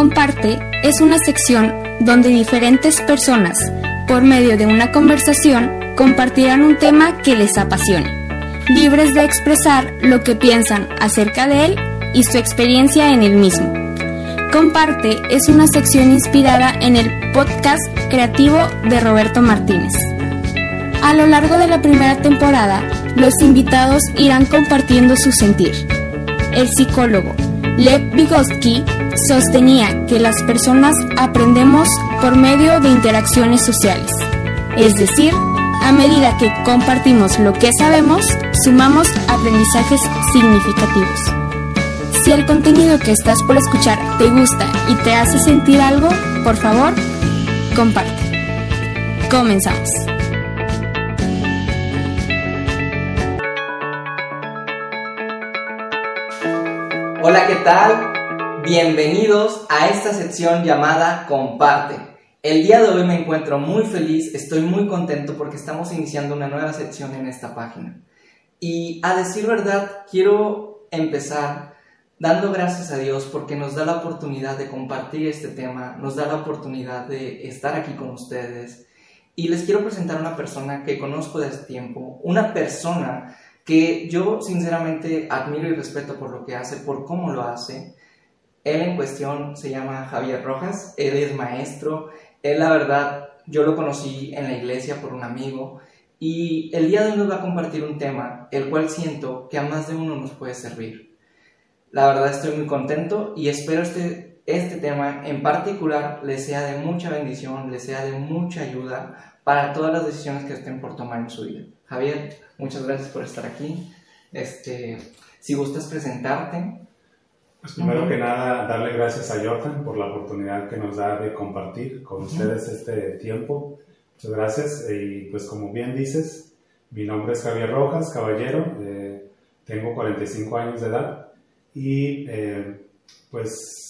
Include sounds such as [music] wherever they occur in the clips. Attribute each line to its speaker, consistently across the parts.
Speaker 1: Comparte es una sección donde diferentes personas, por medio de una conversación, compartirán un tema que les apasione, libres de expresar lo que piensan acerca de él y su experiencia en el mismo. Comparte es una sección inspirada en el podcast creativo de Roberto Martínez. A lo largo de la primera temporada, los invitados irán compartiendo su sentir. El psicólogo Lev Vygotsky sostenía que las personas aprendemos por medio de interacciones sociales, es decir, a medida que compartimos lo que sabemos, sumamos aprendizajes significativos. Si el contenido que estás por escuchar te gusta y te hace sentir algo, por favor, comparte. Comenzamos.
Speaker 2: Hola, ¿qué tal? Bienvenidos a esta sección llamada Comparte. El día de hoy me encuentro muy feliz, estoy muy contento porque estamos iniciando una nueva sección en esta página. Y a decir verdad, quiero empezar dando gracias a Dios porque nos da la oportunidad de compartir este tema, nos da la oportunidad de estar aquí con ustedes. Y les quiero presentar a una persona que conozco desde tiempo, una persona que yo sinceramente admiro y respeto por lo que hace, por cómo lo hace. Él en cuestión se llama Javier Rojas, él es maestro, él la verdad yo lo conocí en la iglesia por un amigo y el día de hoy nos va a compartir un tema el cual siento que a más de uno nos puede servir. La verdad estoy muy contento y espero este, este tema en particular le sea de mucha bendición, le sea de mucha ayuda para todas las decisiones que estén por tomar en su vida. Javier, muchas gracias por estar aquí. Este, si gustas presentarte.
Speaker 3: Pues primero que nada, darle gracias a Jordan por la oportunidad que nos da de compartir con ustedes este tiempo. Muchas gracias. Y pues como bien dices, mi nombre es Javier Rojas, caballero. Eh, tengo 45 años de edad y eh, pues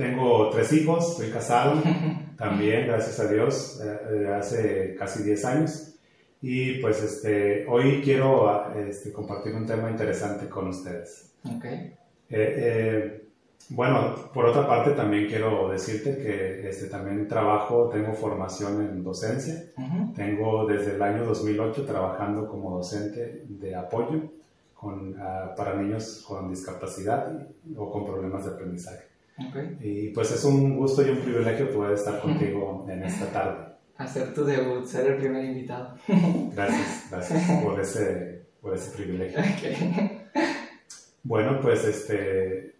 Speaker 3: tengo tres hijos, estoy casado [laughs] también, gracias a Dios, eh, hace casi 10 años. Y pues este, hoy quiero este, compartir un tema interesante con ustedes.
Speaker 2: Okay.
Speaker 3: Eh, eh, bueno, por otra parte también quiero decirte que este, también trabajo, tengo formación en docencia. Tengo desde el año 2008 trabajando como docente de apoyo con, uh, para niños con discapacidad o con problemas de aprendizaje.
Speaker 2: Okay.
Speaker 3: Y pues es un gusto y un privilegio poder estar contigo en esta tarde.
Speaker 2: Hacer tu debut, ser el primer invitado.
Speaker 3: Gracias, gracias [laughs] por ese, por ese privilegio.
Speaker 2: Okay.
Speaker 3: Bueno, pues este,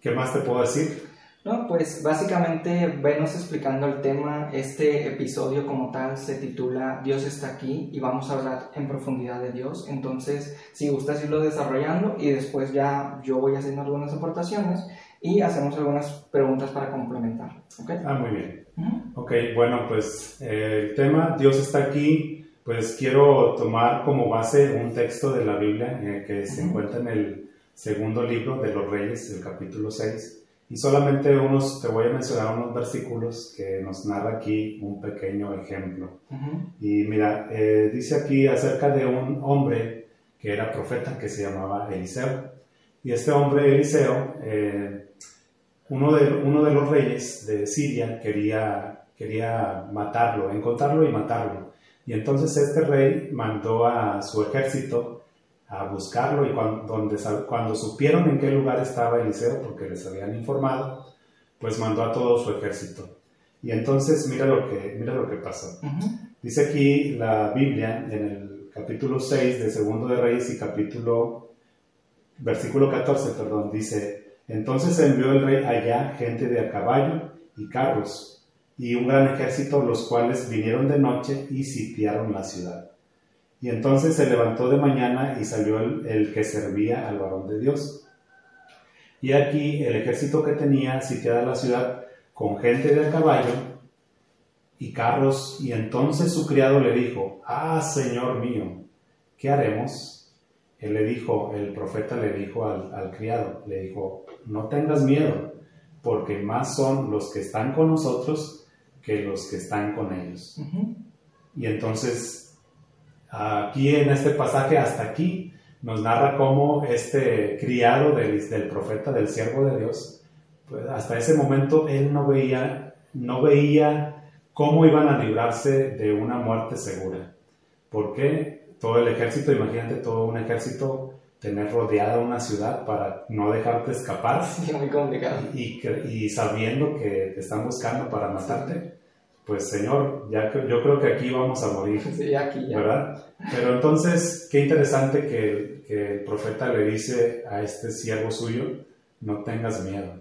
Speaker 3: ¿qué más te puedo decir?
Speaker 2: No, pues básicamente venos explicando el tema. Este episodio como tal se titula Dios está aquí y vamos a hablar en profundidad de Dios. Entonces, si gustas irlo desarrollando y después ya yo voy haciendo algunas aportaciones y hacemos algunas preguntas para complementar. ¿okay?
Speaker 3: Ah, muy bien.
Speaker 2: Uh -huh.
Speaker 3: Ok, bueno, pues eh, el tema Dios está aquí, pues quiero tomar como base un texto de la Biblia eh, que se uh -huh. encuentra en el segundo libro de los Reyes, el capítulo 6. Y solamente unos, te voy a mencionar unos versículos que nos narra aquí un pequeño ejemplo.
Speaker 2: Uh -huh.
Speaker 3: Y mira, eh, dice aquí acerca de un hombre que era profeta que se llamaba Eliseo. Y este hombre, Eliseo, eh, uno, de, uno de los reyes de Siria quería, quería matarlo, encontrarlo y matarlo. Y entonces este rey mandó a su ejército a buscarlo y cuando, donde, cuando supieron en qué lugar estaba Eliseo, porque les habían informado, pues mandó a todo su ejército. Y entonces mira lo que, mira lo que pasó.
Speaker 2: Uh -huh.
Speaker 3: Dice aquí la Biblia en el capítulo 6 de Segundo de Reyes y capítulo, versículo 14, perdón, dice, entonces envió el rey allá gente de a caballo y carros y un gran ejército, los cuales vinieron de noche y sitiaron la ciudad. Y entonces se levantó de mañana y salió el, que servía al varón de Dios. Y aquí el ejército que tenía sitiada la ciudad con gente de caballo y carros. Y entonces su criado le dijo, ah, Señor mío, ¿qué haremos? Él le dijo, el profeta le dijo al, al criado, le dijo, no tengas miedo, porque más son los que están con nosotros que los que están con ellos.
Speaker 2: Uh -huh.
Speaker 3: Y entonces Aquí en este pasaje, hasta aquí, nos narra cómo este criado del, del, profeta, del siervo de Dios, pues, hasta ese momento él no veía, no veía cómo iban a librarse de una muerte segura. ¿Por qué? Todo el ejército, imagínate todo un ejército tener rodeada una ciudad para no dejarte escapar.
Speaker 2: Sí, muy complicado.
Speaker 3: Y, y sabiendo que te están buscando para matarte, pues Señor, ya yo creo que aquí vamos a morir.
Speaker 2: Sí, aquí ya.
Speaker 3: ¿Verdad? Pero entonces, qué interesante que, que el profeta le dice a este siervo suyo, no tengas miedo.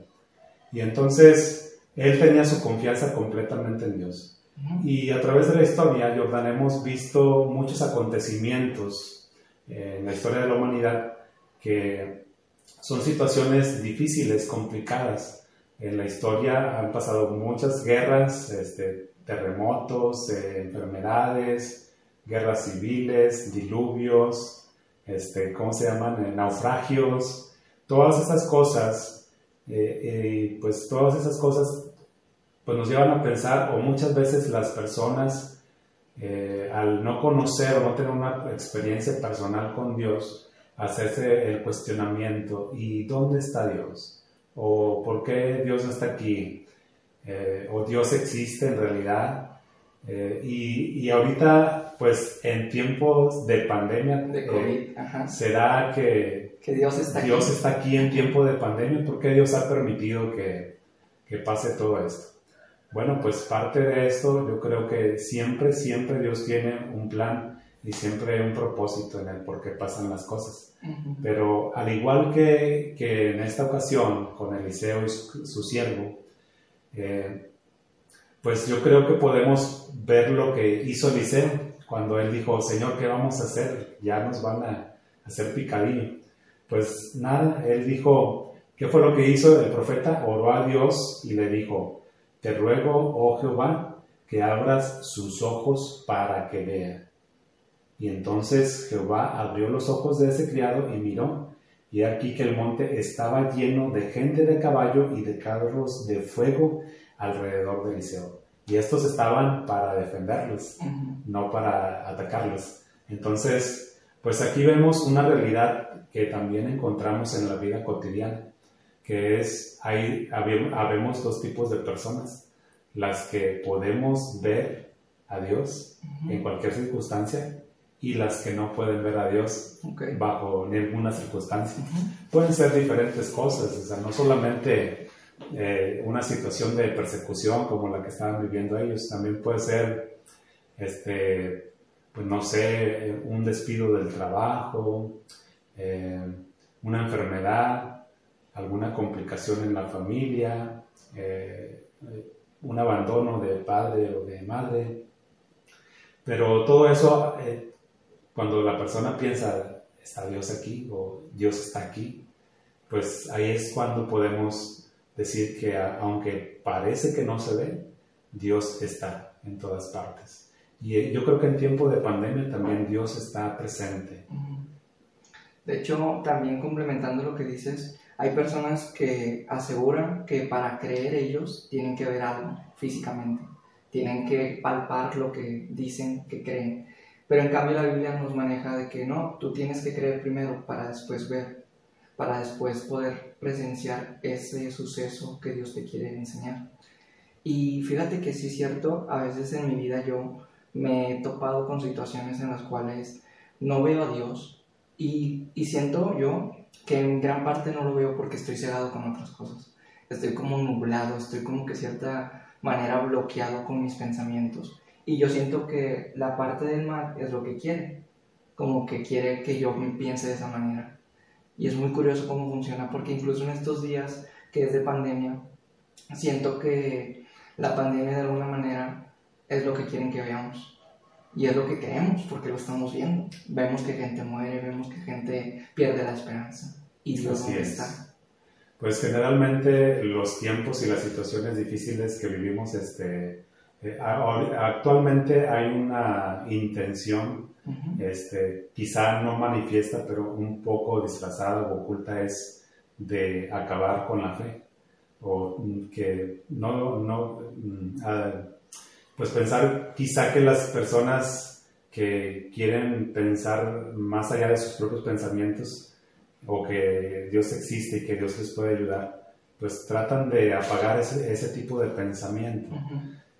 Speaker 3: Y entonces, él tenía su confianza completamente en Dios. Y a través de la historia, Jordan, hemos visto muchos acontecimientos en la historia de la humanidad que son situaciones difíciles, complicadas. En la historia han pasado muchas guerras, este, terremotos, eh, enfermedades, guerras civiles, diluvios, este, ¿cómo se llaman? Eh, naufragios, todas esas cosas, eh, pues todas esas cosas pues nos llevan a pensar, o muchas veces las personas eh, al no conocer o no tener una experiencia personal con Dios, hacerse el cuestionamiento, ¿y dónde está Dios? ¿O por qué Dios no está aquí? Eh, ¿O Dios existe en realidad? Eh, y, y, ahorita, pues en tiempos de pandemia,
Speaker 2: de COVID,
Speaker 3: ¿será que,
Speaker 2: que, Dios, está,
Speaker 3: Dios
Speaker 2: aquí?
Speaker 3: está aquí en tiempo de pandemia? ¿Por qué Dios ha permitido que, que pase todo esto? Bueno, pues parte de esto yo creo que siempre, siempre Dios tiene un plan y siempre hay un propósito en el por qué pasan las cosas. Pero al igual que, que, en esta ocasión con Eliseo y su, siervo, eh, pues yo creo que podemos ver lo que hizo Eliseo cuando él dijo, Señor, ¿qué vamos a hacer? Ya nos van a hacer picadillo. Pues nada, él dijo, ¿qué fue lo que hizo el profeta? Oró a Dios y le dijo, te ruego, oh Jehová, que abras sus ojos para que vea. Y entonces Jehová abrió los ojos de ese criado y miró, y aquí que el monte estaba lleno de gente de caballo y de carros de fuego alrededor de Eliseo. Y estos estaban para defenderlos, no para atacarlos. Entonces, pues aquí vemos una realidad que también encontramos en la vida cotidiana que es, hay, habemos dos tipos de personas, las que podemos ver a Dios en cualquier circunstancia y las que no pueden ver a Dios bajo ninguna circunstancia. Pueden ser diferentes cosas, o sea, no solamente eh, una situación de persecución como la que estaban viviendo ellos, también puede ser, este, pues no sé, un despido del trabajo, eh, una enfermedad, alguna complicación en la familia, eh, un abandono de padre o de madre. Pero todo eso, eh, cuando la persona piensa, ¿está Dios aquí? o Dios está aquí? Pues ahí es cuando podemos decir que aunque parece que no se ve, Dios está en todas partes. Y eh, yo creo que en tiempo de pandemia también Dios está presente.
Speaker 2: De hecho, también complementando lo que dices, hay personas que aseguran que para creer ellos tienen que ver algo físicamente, tienen que palpar lo que dicen que creen. Pero en cambio la Biblia nos maneja de que no, tú tienes que creer primero para después ver, para después poder presenciar ese suceso que Dios te quiere enseñar. Y fíjate que sí es cierto, a veces en mi vida yo me he topado con situaciones en las cuales no veo a Dios y, y siento yo que en gran parte no lo veo porque estoy cegado con otras cosas. Estoy como nublado, estoy como que cierta manera bloqueado con mis pensamientos. Y yo siento que la parte del mal es lo que quiere, como que quiere que yo piense de esa manera. Y es muy curioso cómo funciona, porque incluso en estos días que es de pandemia, siento que la pandemia de alguna manera es lo que quieren que veamos. Y es lo que creemos porque lo estamos viendo. Vemos que gente muere, vemos que gente pierde la esperanza. ¿Y Dios Así está?
Speaker 3: Pues generalmente los tiempos y las situaciones difíciles que vivimos, este, eh, actualmente hay una intención, este, quizá no manifiesta, pero un poco disfrazada o oculta, es de acabar con la fe. O que no, no mm, pues pensar quizá que las personas que quieren pensar más allá de sus propios pensamientos o que Dios existe y que Dios les puede ayudar, pues tratan de apagar ese, ese tipo de pensamiento.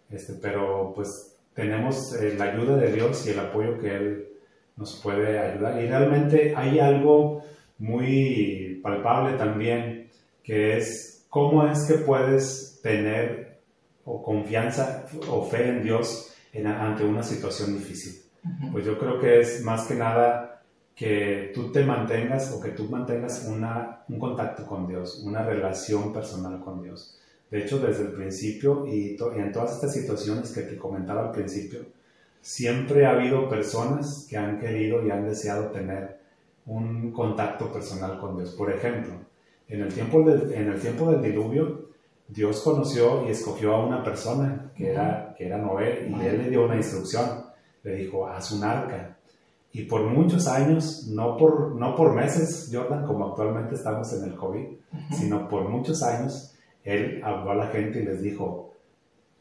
Speaker 3: este, pero pues tenemos eh, la ayuda de Dios y el apoyo que Él nos puede ayudar. Y realmente hay algo muy palpable también, que es cómo es que puedes tener o confianza o fe en Dios ante una situación difícil. Pues yo creo que es más que nada que tú te mantengas o que tú mantengas una, un contacto con Dios, una relación personal con Dios. De hecho, desde el principio y, en todas estas situaciones que te comentaba al principio, siempre ha habido personas que han querido y han deseado tener un contacto personal con Dios. Por ejemplo, en el tiempo, en el tiempo del diluvio, Dios conoció y escogió a una persona que era, que era Noé y él le dio una instrucción. Le dijo, haz un arca y por muchos años, no por, no por meses, Jordan, como actualmente estamos en el COVID, sino por muchos años, él habló a la gente y les dijo,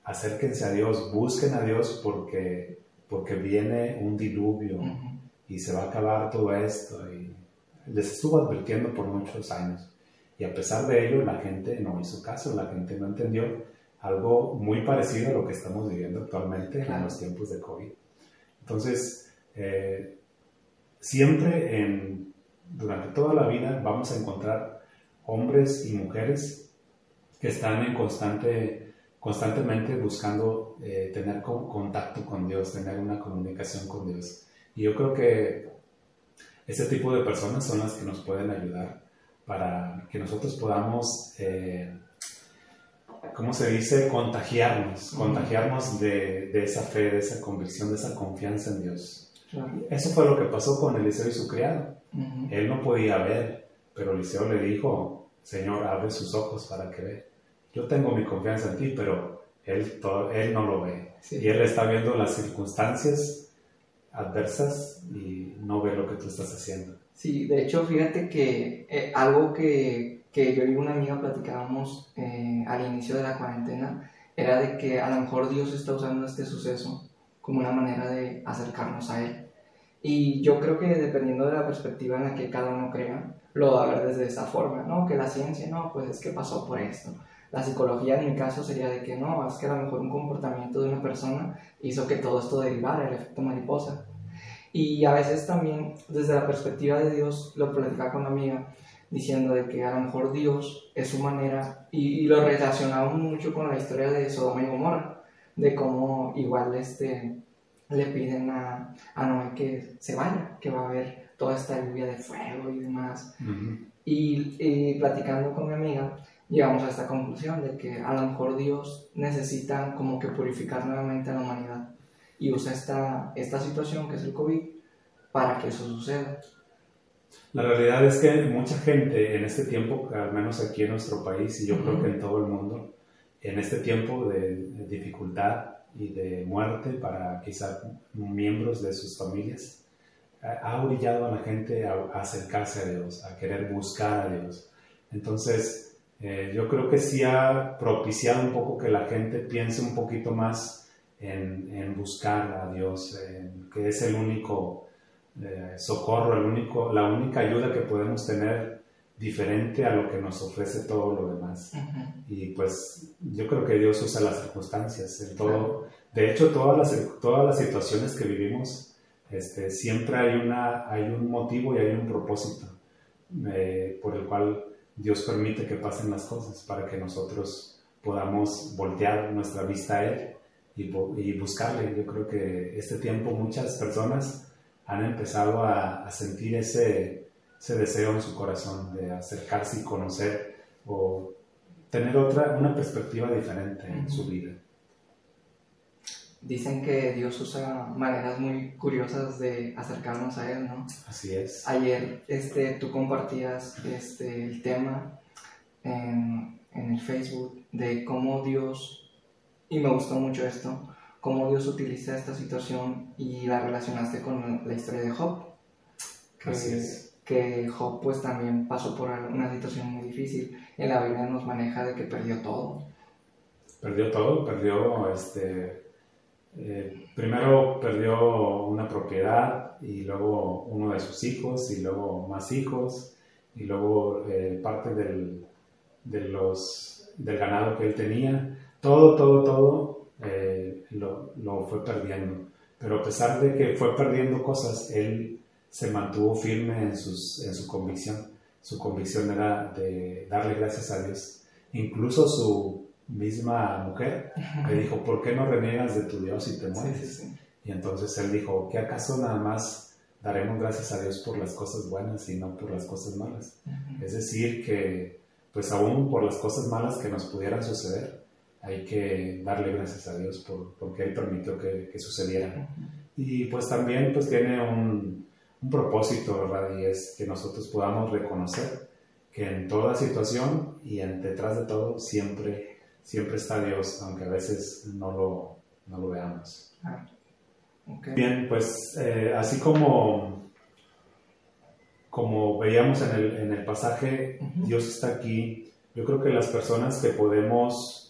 Speaker 3: acérquense a Dios, busquen a Dios porque, porque viene un diluvio y se va a acabar todo esto. Y les estuvo advirtiendo por muchos años. Y a pesar de ello, la gente no hizo caso, la gente no entendió algo muy parecido a lo que estamos viviendo actualmente en los tiempos de COVID. Entonces, eh, siempre en, durante toda la vida vamos a encontrar hombres y mujeres que están en constante, constantemente buscando eh, tener contacto con Dios, tener una comunicación con Dios. Y yo creo que ese tipo de personas son las que nos pueden ayudar para que nosotros podamos, eh, ¿cómo se dice?, contagiarnos, contagiarnos de, de esa fe, de esa convicción, de esa confianza en Dios. Eso fue lo que pasó con Eliseo y su criado. Él no podía ver, pero Eliseo le dijo, Señor, abre sus ojos para que vea. Yo tengo mi confianza en ti, pero él, él no lo ve. Y él está viendo las circunstancias adversas y no ve lo que tú estás haciendo.
Speaker 2: Sí, de hecho, fíjate que eh, algo que, que, yo y una amiga platicábamos eh, al inicio de la cuarentena era de que a lo mejor Dios está usando este suceso como una manera de acercarnos a Él. Y yo creo que dependiendo de la perspectiva en la que cada uno crea, lo va a ver desde esa forma, ¿no? Que la ciencia, no, pues es que pasó por esto. La psicología en mi caso sería de que no, es que a lo mejor un comportamiento de una persona hizo que todo esto derivara, el efecto mariposa. Y a veces también desde la perspectiva de Dios, lo platicaba con una amiga, diciendo de que a lo mejor Dios es su manera, y, y lo relacionamos mucho con la historia de Sodoma y Gomorra de cómo igual este, le piden a, a Noé que se vaya, que va a haber toda esta lluvia de fuego y demás. y, platicando con mi amiga, llegamos a esta conclusión de que a lo mejor Dios necesita como que purificar nuevamente a la humanidad y usa esta, esta situación que es el COVID para que eso suceda.
Speaker 3: La realidad es que mucha gente en este tiempo, al menos aquí en nuestro país y yo creo que en todo el mundo, en este tiempo de dificultad y de muerte para quizás miembros de sus familias, ha orillado a la gente a, acercarse a Dios, a querer buscar a Dios. Entonces, eh, yo creo que sí ha propiciado un poco que la gente piense un poquito más en, buscar a Dios, que es el único eh, socorro, el único, la única ayuda que podemos tener diferente a lo que nos ofrece todo lo demás. Y pues yo creo que Dios usa las circunstancias, en todo. De hecho, todas las, todas las situaciones que vivimos, este, siempre hay, una, hay un motivo y hay un propósito eh, por el cual Dios permite que pasen las cosas para que nosotros podamos voltear nuestra vista a Él y, y buscarle. Yo creo que este tiempo muchas personas han empezado a, a sentir ese ese deseo en su corazón de acercarse y conocer o tener otra, una perspectiva diferente en su vida.
Speaker 2: Dicen que Dios usa maneras muy curiosas de acercarnos a Él, ¿no?
Speaker 3: Así es.
Speaker 2: Ayer este, tú compartías este, el tema en, en el Facebook de cómo Dios, y me gustó mucho esto, cómo Dios utiliza esta situación y la relacionaste con la historia de Job.
Speaker 3: Así es
Speaker 2: que Job pues también pasó por una situación muy difícil. En la Biblia nos maneja de que perdió todo.
Speaker 3: Perdió todo, perdió este... Eh, primero perdió una propiedad y luego uno de sus hijos y luego más hijos y luego eh, parte del, de los, del ganado que él tenía, todo, todo, todo eh, lo, lo, fue perdiendo. Pero a pesar de que fue perdiendo cosas, él se mantuvo firme en, sus, en su convicción. Su convicción era de darle gracias a Dios. Incluso su misma mujer le dijo, ¿por qué no reniegas de tu Dios y te mueres? Y entonces él dijo, ¿qué acaso nada más daremos gracias a Dios por las cosas buenas y no por las cosas malas? Es decir, que pues aún por las cosas malas que nos pudieran suceder, hay que darle gracias a Dios por, porque Él permitió que, que sucediera. Y pues también pues tiene un, un, propósito, ¿verdad? Y es que nosotros podamos reconocer que en toda situación y en detrás de todo siempre, siempre está Dios, aunque a veces no lo, no lo veamos. Bien, pues eh, así como como veíamos en el, en el pasaje, Dios está aquí. Yo creo que las personas que podemos,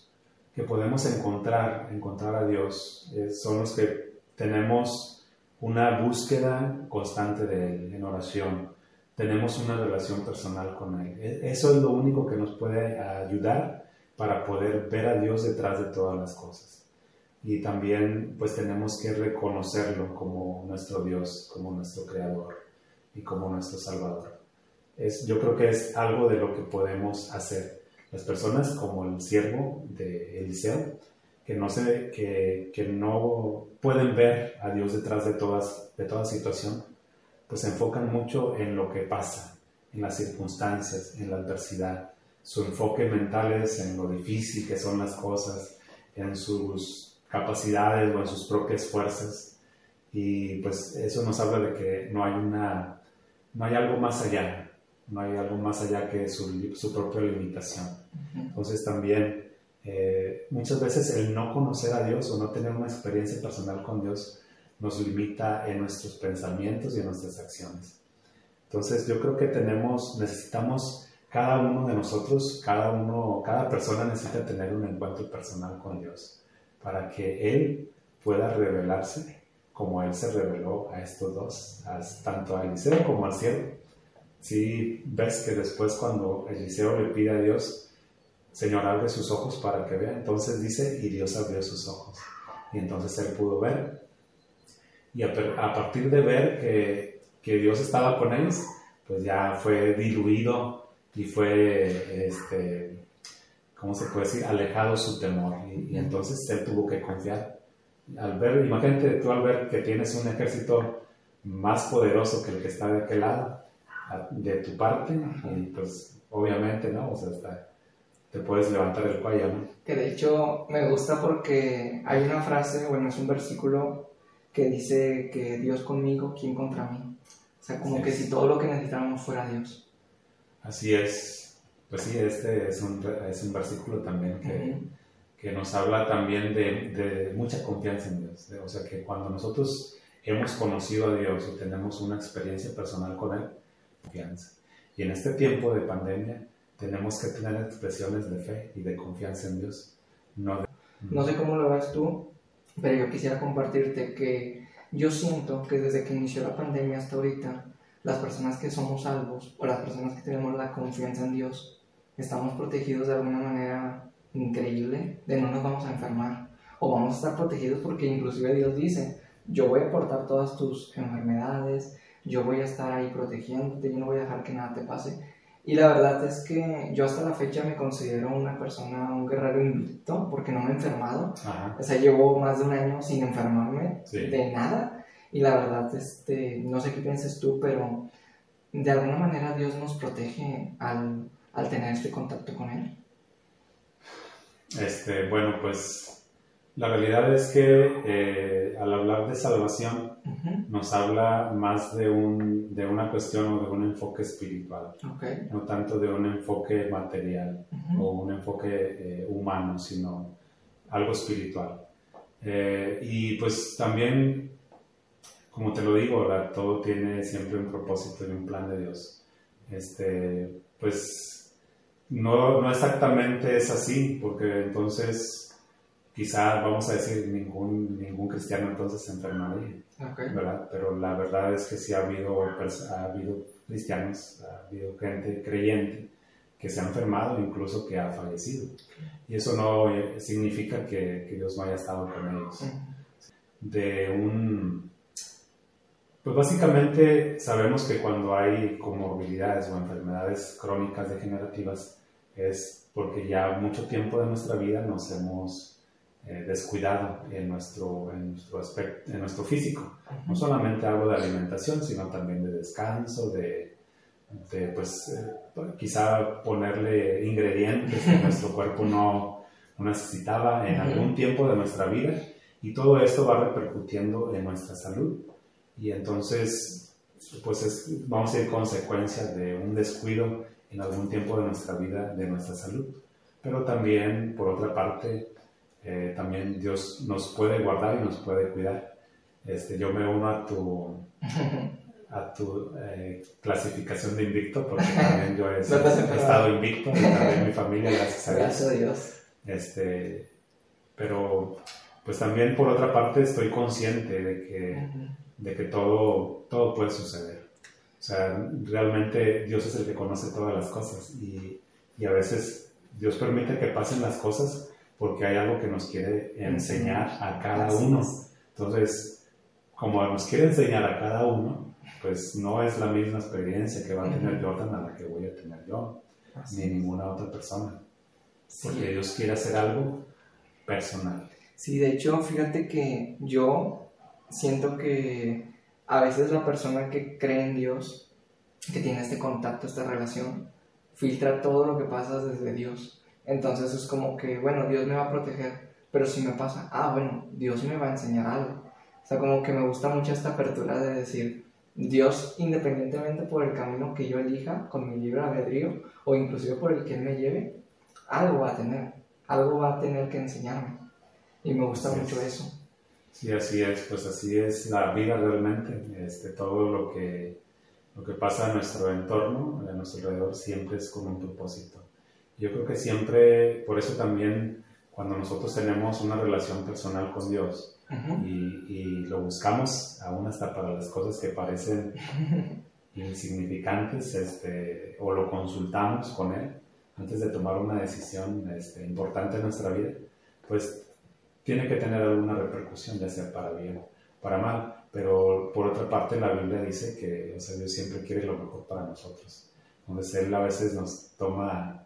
Speaker 3: que podemos encontrar, encontrar a Dios, eh, son los que tenemos una búsqueda constante de Él en oración. Tenemos una relación personal con Él. E, eso es lo único que nos puede ayudar para poder ver a Dios detrás de todas las cosas. Y también pues tenemos que reconocerlo como nuestro Dios, como nuestro Creador y como nuestro Salvador. Es, yo creo que es algo de lo que podemos hacer. Las personas como el siervo de Eliseo, que no, se, que, que no pueden ver a Dios detrás de, todas, de toda situación, pues se enfocan mucho en lo que pasa, en las circunstancias, en la adversidad. Su enfoque mental es en lo difícil que son las cosas, en sus capacidades o en sus propias fuerzas. Y pues eso nos habla de que no hay una no hay algo más allá, no hay algo más allá que su, su propia limitación. Entonces también eh, muchas veces el no conocer a Dios o no tener una experiencia personal con Dios nos limita en nuestros pensamientos y en nuestras acciones. Entonces yo creo que tenemos, necesitamos cada uno de nosotros, cada uno, cada persona necesita tener un encuentro personal con Dios para que Él pueda revelarse como Él se reveló a estos dos, tanto a Eliseo como al cielo. Si ves que después cuando Eliseo le pide a Dios, Señor, abre sus ojos para que vea, entonces dice, y Dios abrió sus ojos. Y entonces él pudo ver. Y a, partir de ver que, que, Dios estaba con ellos, pues ya fue diluido y fue, este, ¿cómo se puede decir?, alejado su temor. Y, y entonces él tuvo que confiar al ver, imagínate tú al ver que tienes un ejército más poderoso que el que está de aquel lado, de tu parte, y pues obviamente, ¿no? O sea, te puedes levantar el cuello, ¿no?
Speaker 2: Que de hecho me gusta porque hay una frase, bueno, es un versículo que dice que Dios conmigo, ¿quién contra mí? O sea, como que si todo lo que necesitamos fuera Dios.
Speaker 3: Así es. Pues sí, este es un, es un versículo también que que nos habla también de, de mucha confianza en Dios. o sea, que cuando nosotros hemos conocido a Dios y tenemos una experiencia personal con Él, confianza. Y en este tiempo de pandemia tenemos que tener expresiones de fe y de confianza en Dios. No,
Speaker 2: no sé cómo lo ves tú, pero yo quisiera compartirte que yo siento que desde que inició la pandemia hasta ahorita, las personas que somos salvos o las personas que tenemos la confianza en Dios, estamos protegidos de alguna manera increíble de no nos vamos a enfermar o vamos a estar protegidos porque inclusive Dios dice, yo voy a portar todas tus enfermedades, yo voy a estar ahí protegiéndote, yo no voy a dejar que nada te pase. Y la verdad es que yo hasta la fecha me considero una persona, un guerrero invicto, porque no me he enfermado. O sea, llevo más de un año sin enfermarme de nada. Y la verdad, este, no sé qué piensas tú, pero de alguna manera Dios nos protege al, al tener este contacto con Él.
Speaker 3: Este, bueno, pues la realidad es que eh, al hablar de salvación nos habla más de, un, de una cuestión o de un enfoque espiritual, no tanto de un enfoque material o un enfoque eh, humano, sino algo espiritual. Eh, y pues también, como te lo digo, todo tiene siempre un propósito y un plan de Dios. Este, pues no, no exactamente es así, porque entonces quizá vamos a decir ningún, ningún cristiano entonces se enfermaría, ¿verdad? Pero la verdad es que sí ha habido, ha habido cristianos, ha habido gente creyente que se ha enfermado, incluso que ha fallecido. Y eso no significa que, que Dios no haya estado con ellos. De un... Pues básicamente sabemos que cuando hay comorbilidades o enfermedades crónicas degenerativas es porque ya mucho tiempo de nuestra vida nos hemos eh, descuidado en nuestro, en, nuestro aspecto, en nuestro físico. No solamente hablo de alimentación, sino también de descanso, de, de pues eh, quizá ponerle ingredientes que nuestro cuerpo no, no necesitaba en algún tiempo de nuestra vida. Y todo esto va repercutiendo en nuestra salud. Y entonces pues es, vamos a ir consecuencia de un descuido en algún tiempo de nuestra vida de nuestra salud. Pero también por otra parte eh, también Dios nos puede guardar y nos puede cuidar. Este, yo me uno a tu, [laughs] a tu eh, clasificación de invicto, porque también yo he, [laughs] estado invicto, y también mi familia, gracias a Dios.
Speaker 2: Gracias a Dios.
Speaker 3: Este, pero, pues también por otra parte estoy consciente de que, de que todo, todo puede suceder. O sea, realmente Dios es el que conoce todas las cosas y, y a veces Dios permite que pasen las cosas porque hay algo que nos quiere enseñar a cada uno. Entonces, como nos quiere enseñar a cada uno, pues no es la misma experiencia que va a tener Jordan a la que voy a tener yo, ni ninguna otra persona. Porque Dios quiere hacer algo personal.
Speaker 2: Sí, de hecho, fíjate que yo siento que a veces la persona que cree en Dios, que tiene este contacto, esta relación, filtra todo lo que pasa desde Dios. Entonces es como que, bueno, Dios me va a proteger, pero si me pasa, ah, bueno, Dios me va a enseñar algo. O sea, como que me gusta mucho esta apertura de decir, Dios, independientemente por el camino que yo elija, con mi libre albedrío, o inclusive por el que Él me lleve, algo va a tener, algo va a tener que enseñarme. Y me gusta mucho eso.
Speaker 3: Sí, así es, pues así es la vida realmente. Este, todo lo que, lo que pasa en nuestro entorno, en nuestro alrededor, siempre es con un propósito. Yo creo que siempre, por eso también cuando nosotros tenemos una relación personal con Dios y, lo buscamos aún hasta para las cosas que parecen [laughs] insignificantes, este, o lo consultamos con Él antes de tomar una decisión este, importante en nuestra vida, pues tiene que tener alguna repercusión, ya sea para bien o para mal. Pero por otra parte, la Biblia dice que o sea, Dios siempre quiere lo mejor para nosotros. Entonces Él a veces nos toma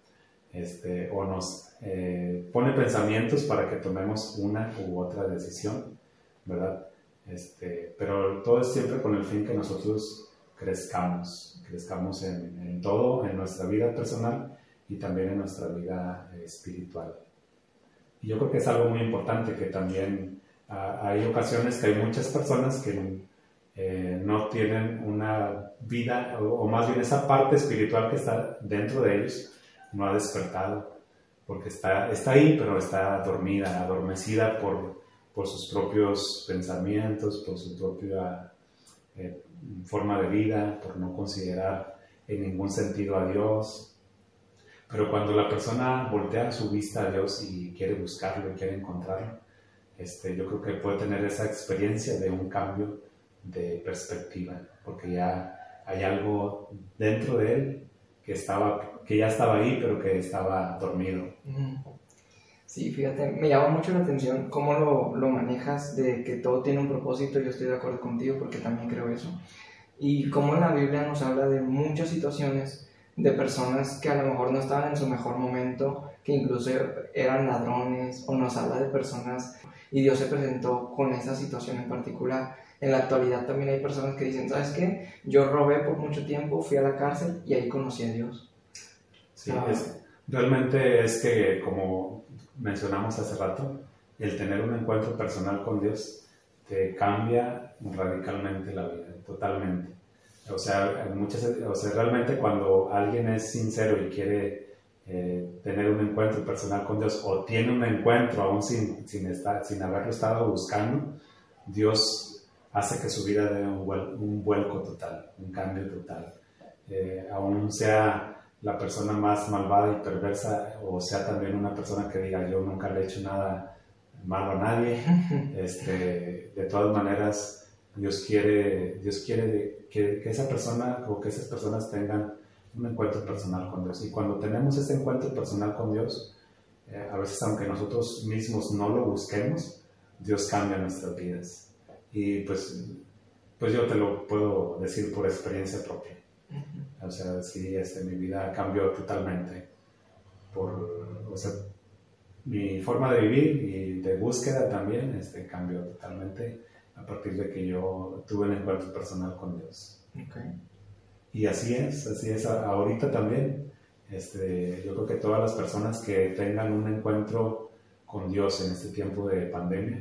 Speaker 3: este, o nos eh, pone pensamientos para que tomemos una u otra decisión, ¿verdad? Este, pero todo es siempre con el fin que nosotros crezcamos, crezcamos en, todo, en nuestra vida personal y también en nuestra vida espiritual. Y yo creo que es algo muy importante que también ah, hay ocasiones que hay muchas personas que eh, no tienen una vida, o, o, más bien esa parte espiritual que está dentro de ellos, no ha despertado, porque está, está ahí, pero está dormida, adormecida por, por sus propios pensamientos, por su propia eh, forma de vida, por no considerar en ningún sentido a Dios. Pero cuando la persona voltea su vista a Dios y quiere buscarlo quiere encontrarlo, este, yo creo que puede tener esa experiencia de un cambio de perspectiva, porque ya hay algo dentro de él que estaba que ya estaba ahí, pero que estaba dormido.
Speaker 2: Sí, fíjate, me llama mucho la atención cómo lo, lo, manejas de que todo tiene un propósito, yo estoy de acuerdo contigo porque también creo eso. Y cómo la Biblia nos habla de muchas situaciones de personas que a lo mejor no estaban en su mejor momento, que incluso eran ladrones, o nos habla de personas y Dios se presentó con esa situación en particular. En la actualidad también hay personas que dicen, ¿sabes qué? Yo robé por mucho tiempo, fui a la cárcel y ahí conocí a Dios.
Speaker 3: Sí, realmente es que, como mencionamos hace rato, el tener un encuentro personal con Dios te cambia radicalmente la vida, totalmente. O sea, muchas, o sea realmente cuando alguien es sincero y quiere eh, tener un encuentro personal con Dios o tiene un encuentro aún sin, sin, estar, sin haberlo estado buscando, Dios hace que su vida dé un, un vuelco total, un cambio total. Eh, aún sea la persona más malvada y perversa o sea también una persona que diga yo nunca le he hecho nada malo a nadie, [laughs] este, de todas maneras Dios quiere, Dios quiere que, que, esa persona o que esas personas tengan un encuentro personal con Dios. Y cuando tenemos ese encuentro personal con Dios, eh, a veces aunque nosotros mismos no lo busquemos, Dios cambia nuestras vidas. Y pues, pues yo te lo puedo decir por experiencia propia. O sea, sí, este, mi vida cambió totalmente. Por, o sea, mi forma de vivir y de búsqueda también este, cambió totalmente a partir de que yo tuve un encuentro personal con Dios. Y así es, así es ahorita también. Este, yo creo que todas las personas que tengan un encuentro con Dios en este tiempo de pandemia,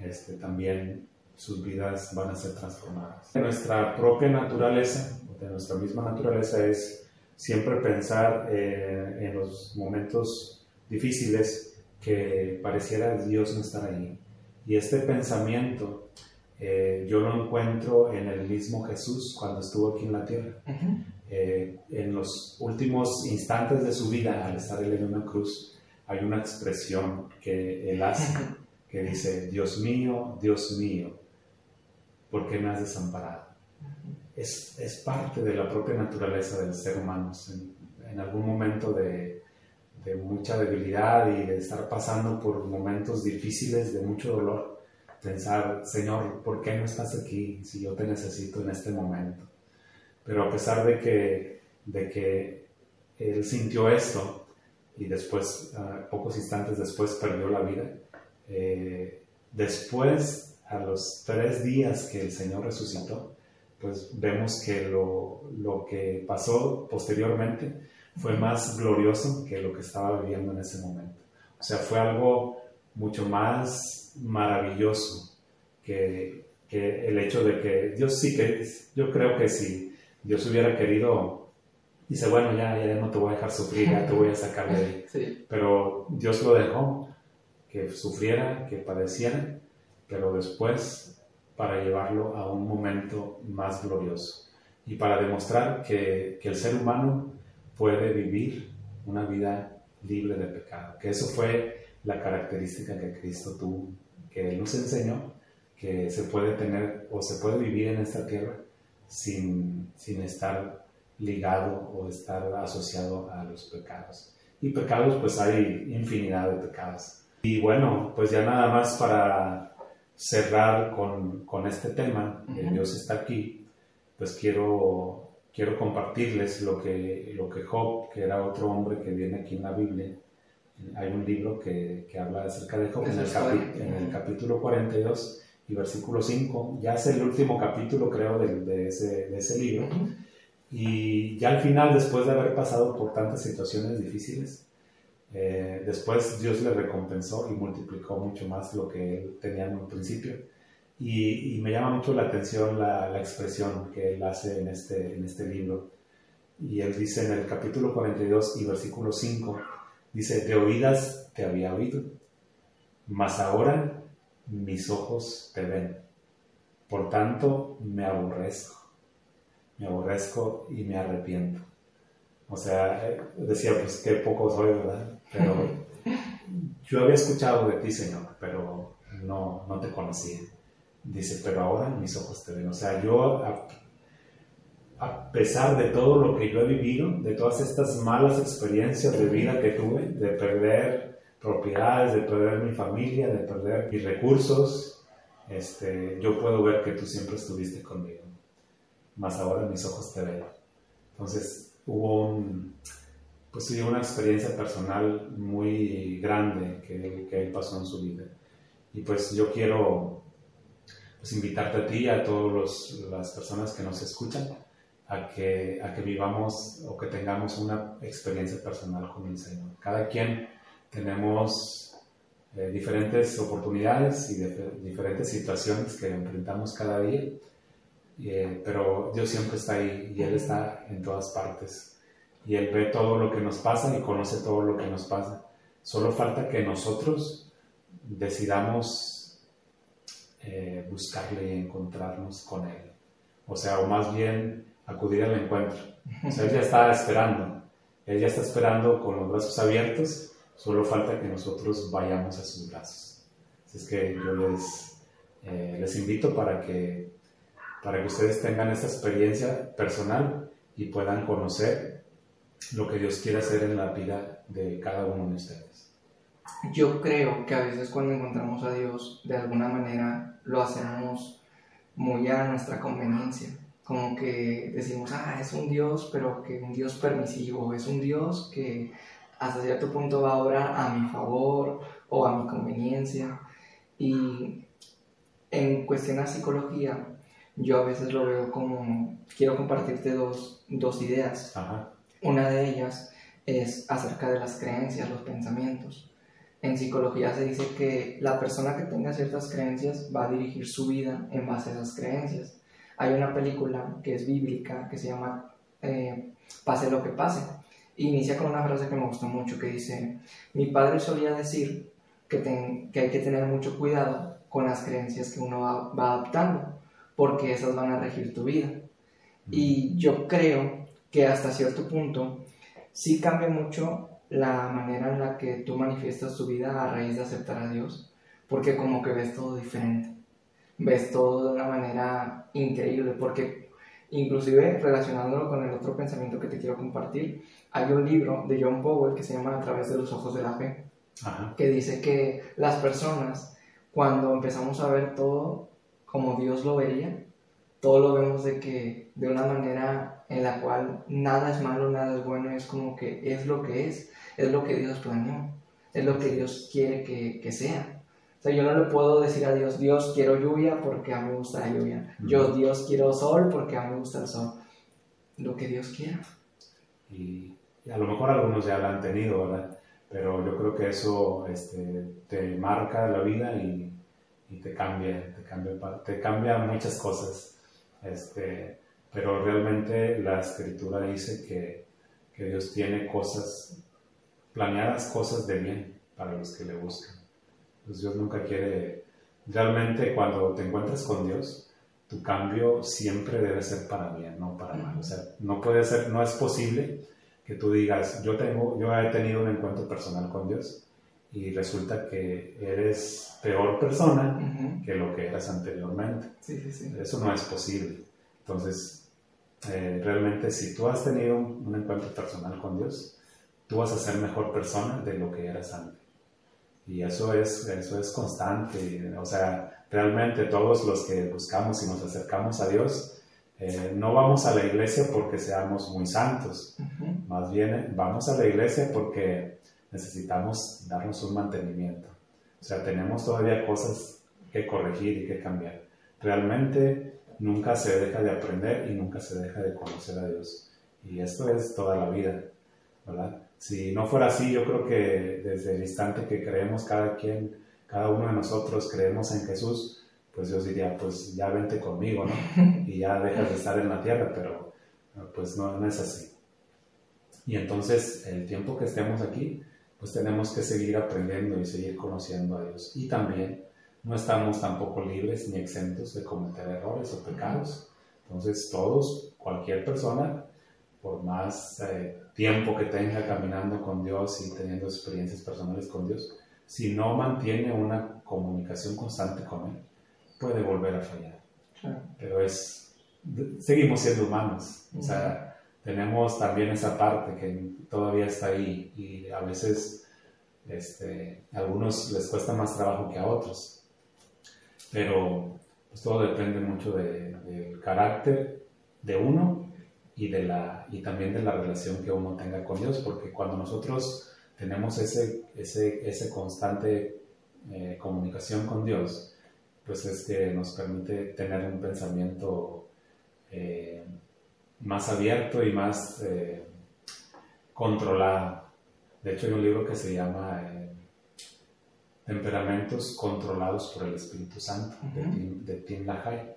Speaker 3: este, también sus vidas van a ser transformadas. Nuestra propia naturaleza, de nuestra misma naturaleza, es siempre pensar eh, en los momentos difíciles que pareciera Dios no estar ahí. Y este pensamiento eh, yo lo encuentro en el mismo Jesús cuando estuvo aquí en la tierra. Eh, en los últimos instantes de su vida, al estar él en una cruz, hay una expresión que él hace que dice, Dios mío, Dios mío, ¿por qué me has desamparado? Es, es, parte de la propia naturaleza del ser humano. En, algún momento de, de, mucha debilidad y de estar pasando por momentos difíciles, de mucho dolor, pensar, Señor, ¿por qué no estás aquí si yo te necesito en este momento? Pero a pesar de que, de que él sintió esto y después, uh, pocos instantes después, perdió la vida, eh, después, a los tres días que el Señor resucitó, pues vemos que lo, lo que pasó posteriormente fue más glorioso que lo que estaba viviendo en ese momento. O sea, fue algo mucho más maravilloso que, que, el hecho de que Dios sí que, yo creo que si Dios hubiera querido, dice, bueno, ya, ya no te voy a dejar sufrir, ya te voy a sacar de ahí. [laughs] Pero Dios lo dejó, que sufriera, que padeciera, pero después para llevarlo a un momento más glorioso y para demostrar que, que el ser humano puede vivir una vida libre de pecado, que eso fue la característica que Cristo tuvo, que Él nos enseñó, que se puede tener o se puede vivir en esta tierra sin, sin estar ligado o estar asociado a los pecados. Y pecados, pues hay infinidad de pecados. Y bueno, pues ya nada más para cerrar con, con este tema, que Dios está aquí, pues quiero, quiero compartirles lo que, lo que Job, que era otro hombre que viene aquí en la Biblia, hay un libro que, que habla acerca de Job en el, en el, capítulo 42 y versículo 5. Ya es el último capítulo, creo, de, de, ese, de ese, libro. Y ya al final, después de haber pasado por tantas situaciones difíciles, eh, después Dios le recompensó y multiplicó mucho más lo que él tenía en un principio. Y, y, me llama mucho la atención la, la, expresión que él hace en este, en este libro. Y él dice en el capítulo 42 y versículo 5, Dice, de oídas te había oído, mas ahora mis ojos te ven. Por tanto, me aborrezco. Me aborrezco y me arrepiento. O sea, eh, decía, pues qué poco soy, ¿verdad? Pero [laughs] yo había escuchado de ti, Señor, pero no, no te conocía. Dice, pero ahora mis ojos te ven. O sea, yo a pesar de todo lo que yo he vivido, de todas estas malas experiencias de vida que tuve, de perder propiedades, de perder mi familia, de perder mis recursos, este, yo puedo ver que tú siempre estuviste conmigo. Más ahora mis ojos te ven. Entonces hubo un, pues, una experiencia personal muy grande que, que él pasó en su vida. Y pues yo quiero pues, invitarte a ti y a todas las personas que nos escuchan a que, a que vivamos o que tengamos una experiencia personal con el Señor. Cada quien tenemos eh, diferentes oportunidades y diferentes situaciones que enfrentamos cada día, eh, pero Dios siempre está ahí y Él está en todas partes. Y Él ve todo lo que nos pasa y conoce todo lo que nos pasa. Solo falta que nosotros decidamos eh, buscarle y encontrarnos con Él. O sea, o más bien acudir al encuentro. O sea, él ya está esperando, él ya está esperando con los brazos abiertos, solo falta que nosotros vayamos a sus brazos. Así es que yo les, eh, les invito para que, para que ustedes tengan esta experiencia personal y puedan conocer lo que Dios quiere hacer en la vida de cada uno de ustedes.
Speaker 2: Yo creo que a veces cuando encontramos a Dios, de alguna manera lo hacemos muy a nuestra conveniencia. Como que decimos, ah, es un Dios, pero que un Dios permisivo, es un Dios que hasta cierto punto va a obrar a mi favor o a mi conveniencia. Y en cuestión de psicología, yo a veces lo veo como, quiero compartirte dos, dos ideas. Una de ellas es acerca de las creencias, los pensamientos. En psicología se dice que la persona que tenga ciertas creencias va a dirigir su vida en base a esas creencias. Hay una película que es bíblica que se llama eh, Pase lo que pase. inicia con una frase que me gustó mucho que dice, mi padre solía decir que, que hay que tener mucho cuidado con las creencias que uno va, va adaptando, porque esas van a regir tu vida. Y yo creo que hasta cierto punto sí cambia mucho la manera en la que tú manifiestas tu vida a raíz de aceptar a Dios, porque como que ves todo diferente, ves todo de una manera increíble, porque inclusive relacionándolo con el otro pensamiento que te quiero compartir, hay un libro de John Powell que se llama A través de los ojos de la fe, que dice que las personas, cuando empezamos a ver todo como Dios lo vería, todo lo vemos de que de una manera en la cual nada es malo, nada es bueno, es como que es lo que es, es lo que Dios planeó, es lo que Dios quiere que, que sea. O sea, yo no le puedo decir a Dios, Dios quiero lluvia porque a mí me gusta la lluvia. Yo, Dios quiero sol porque a mí me gusta el sol. Lo que Dios quiera.
Speaker 3: Y, a lo mejor algunos ya lo han tenido, ¿verdad? Pero yo creo que eso este, te marca la vida y, y te cambia, te cambia, te cambia muchas cosas. Este, pero realmente la escritura dice que, que Dios tiene cosas, planeadas cosas de bien para los que le buscan. Pues Dios nunca quiere, realmente cuando te encuentras con Dios, tu cambio siempre debe ser para bien, no para mal. O sea, no puede ser, no es posible que tú digas, yo tengo, yo he tenido un encuentro personal con Dios y resulta que eres peor persona que lo que eras anteriormente. Eso no es posible. Entonces, eh, realmente si tú has tenido un, encuentro personal con Dios, tú vas a ser mejor persona de lo que eras antes. Y eso es, eso es constante. O sea, realmente todos los que buscamos y nos acercamos a Dios, eh, no vamos a la iglesia porque seamos muy santos. Más bien vamos a la iglesia porque necesitamos darnos un mantenimiento. O sea, tenemos todavía cosas que corregir y que cambiar. Realmente nunca se deja de aprender y nunca se deja de conocer a Dios. Y esto es toda la vida, ¿verdad? Si no fuera así, yo creo que desde el instante que creemos cada quien, cada uno de nosotros creemos en Jesús, pues Dios diría, pues ya vente conmigo, ¿no? [laughs] Y ya dejas de estar en la tierra, pero pues no, no es así. Y entonces el tiempo que estemos aquí, pues tenemos que seguir aprendiendo y seguir conociendo a Dios. Y también no estamos tampoco libres ni exentos de cometer errores o pecados. Entonces todos, cualquier persona, por más eh, tiempo que tenga caminando con Dios y teniendo experiencias personales con Dios, si no mantiene una comunicación constante con Él, puede volver a fallar. Pero es, seguimos siendo humanos. O sea, tenemos también esa parte que todavía está ahí y a veces este, a algunos les cuesta más trabajo que a otros. Pero pues, todo depende mucho del carácter de uno y, de la, y también de la relación que uno tenga con Dios, porque cuando nosotros tenemos ese, ese, ese constante eh, comunicación con Dios, pues es que nos permite tener un pensamiento eh, más abierto y más eh, controlado. De hecho, hay un libro que se llama eh, Temperamentos controlados por el Espíritu Santo, de, Tim, de Tim LaHaye.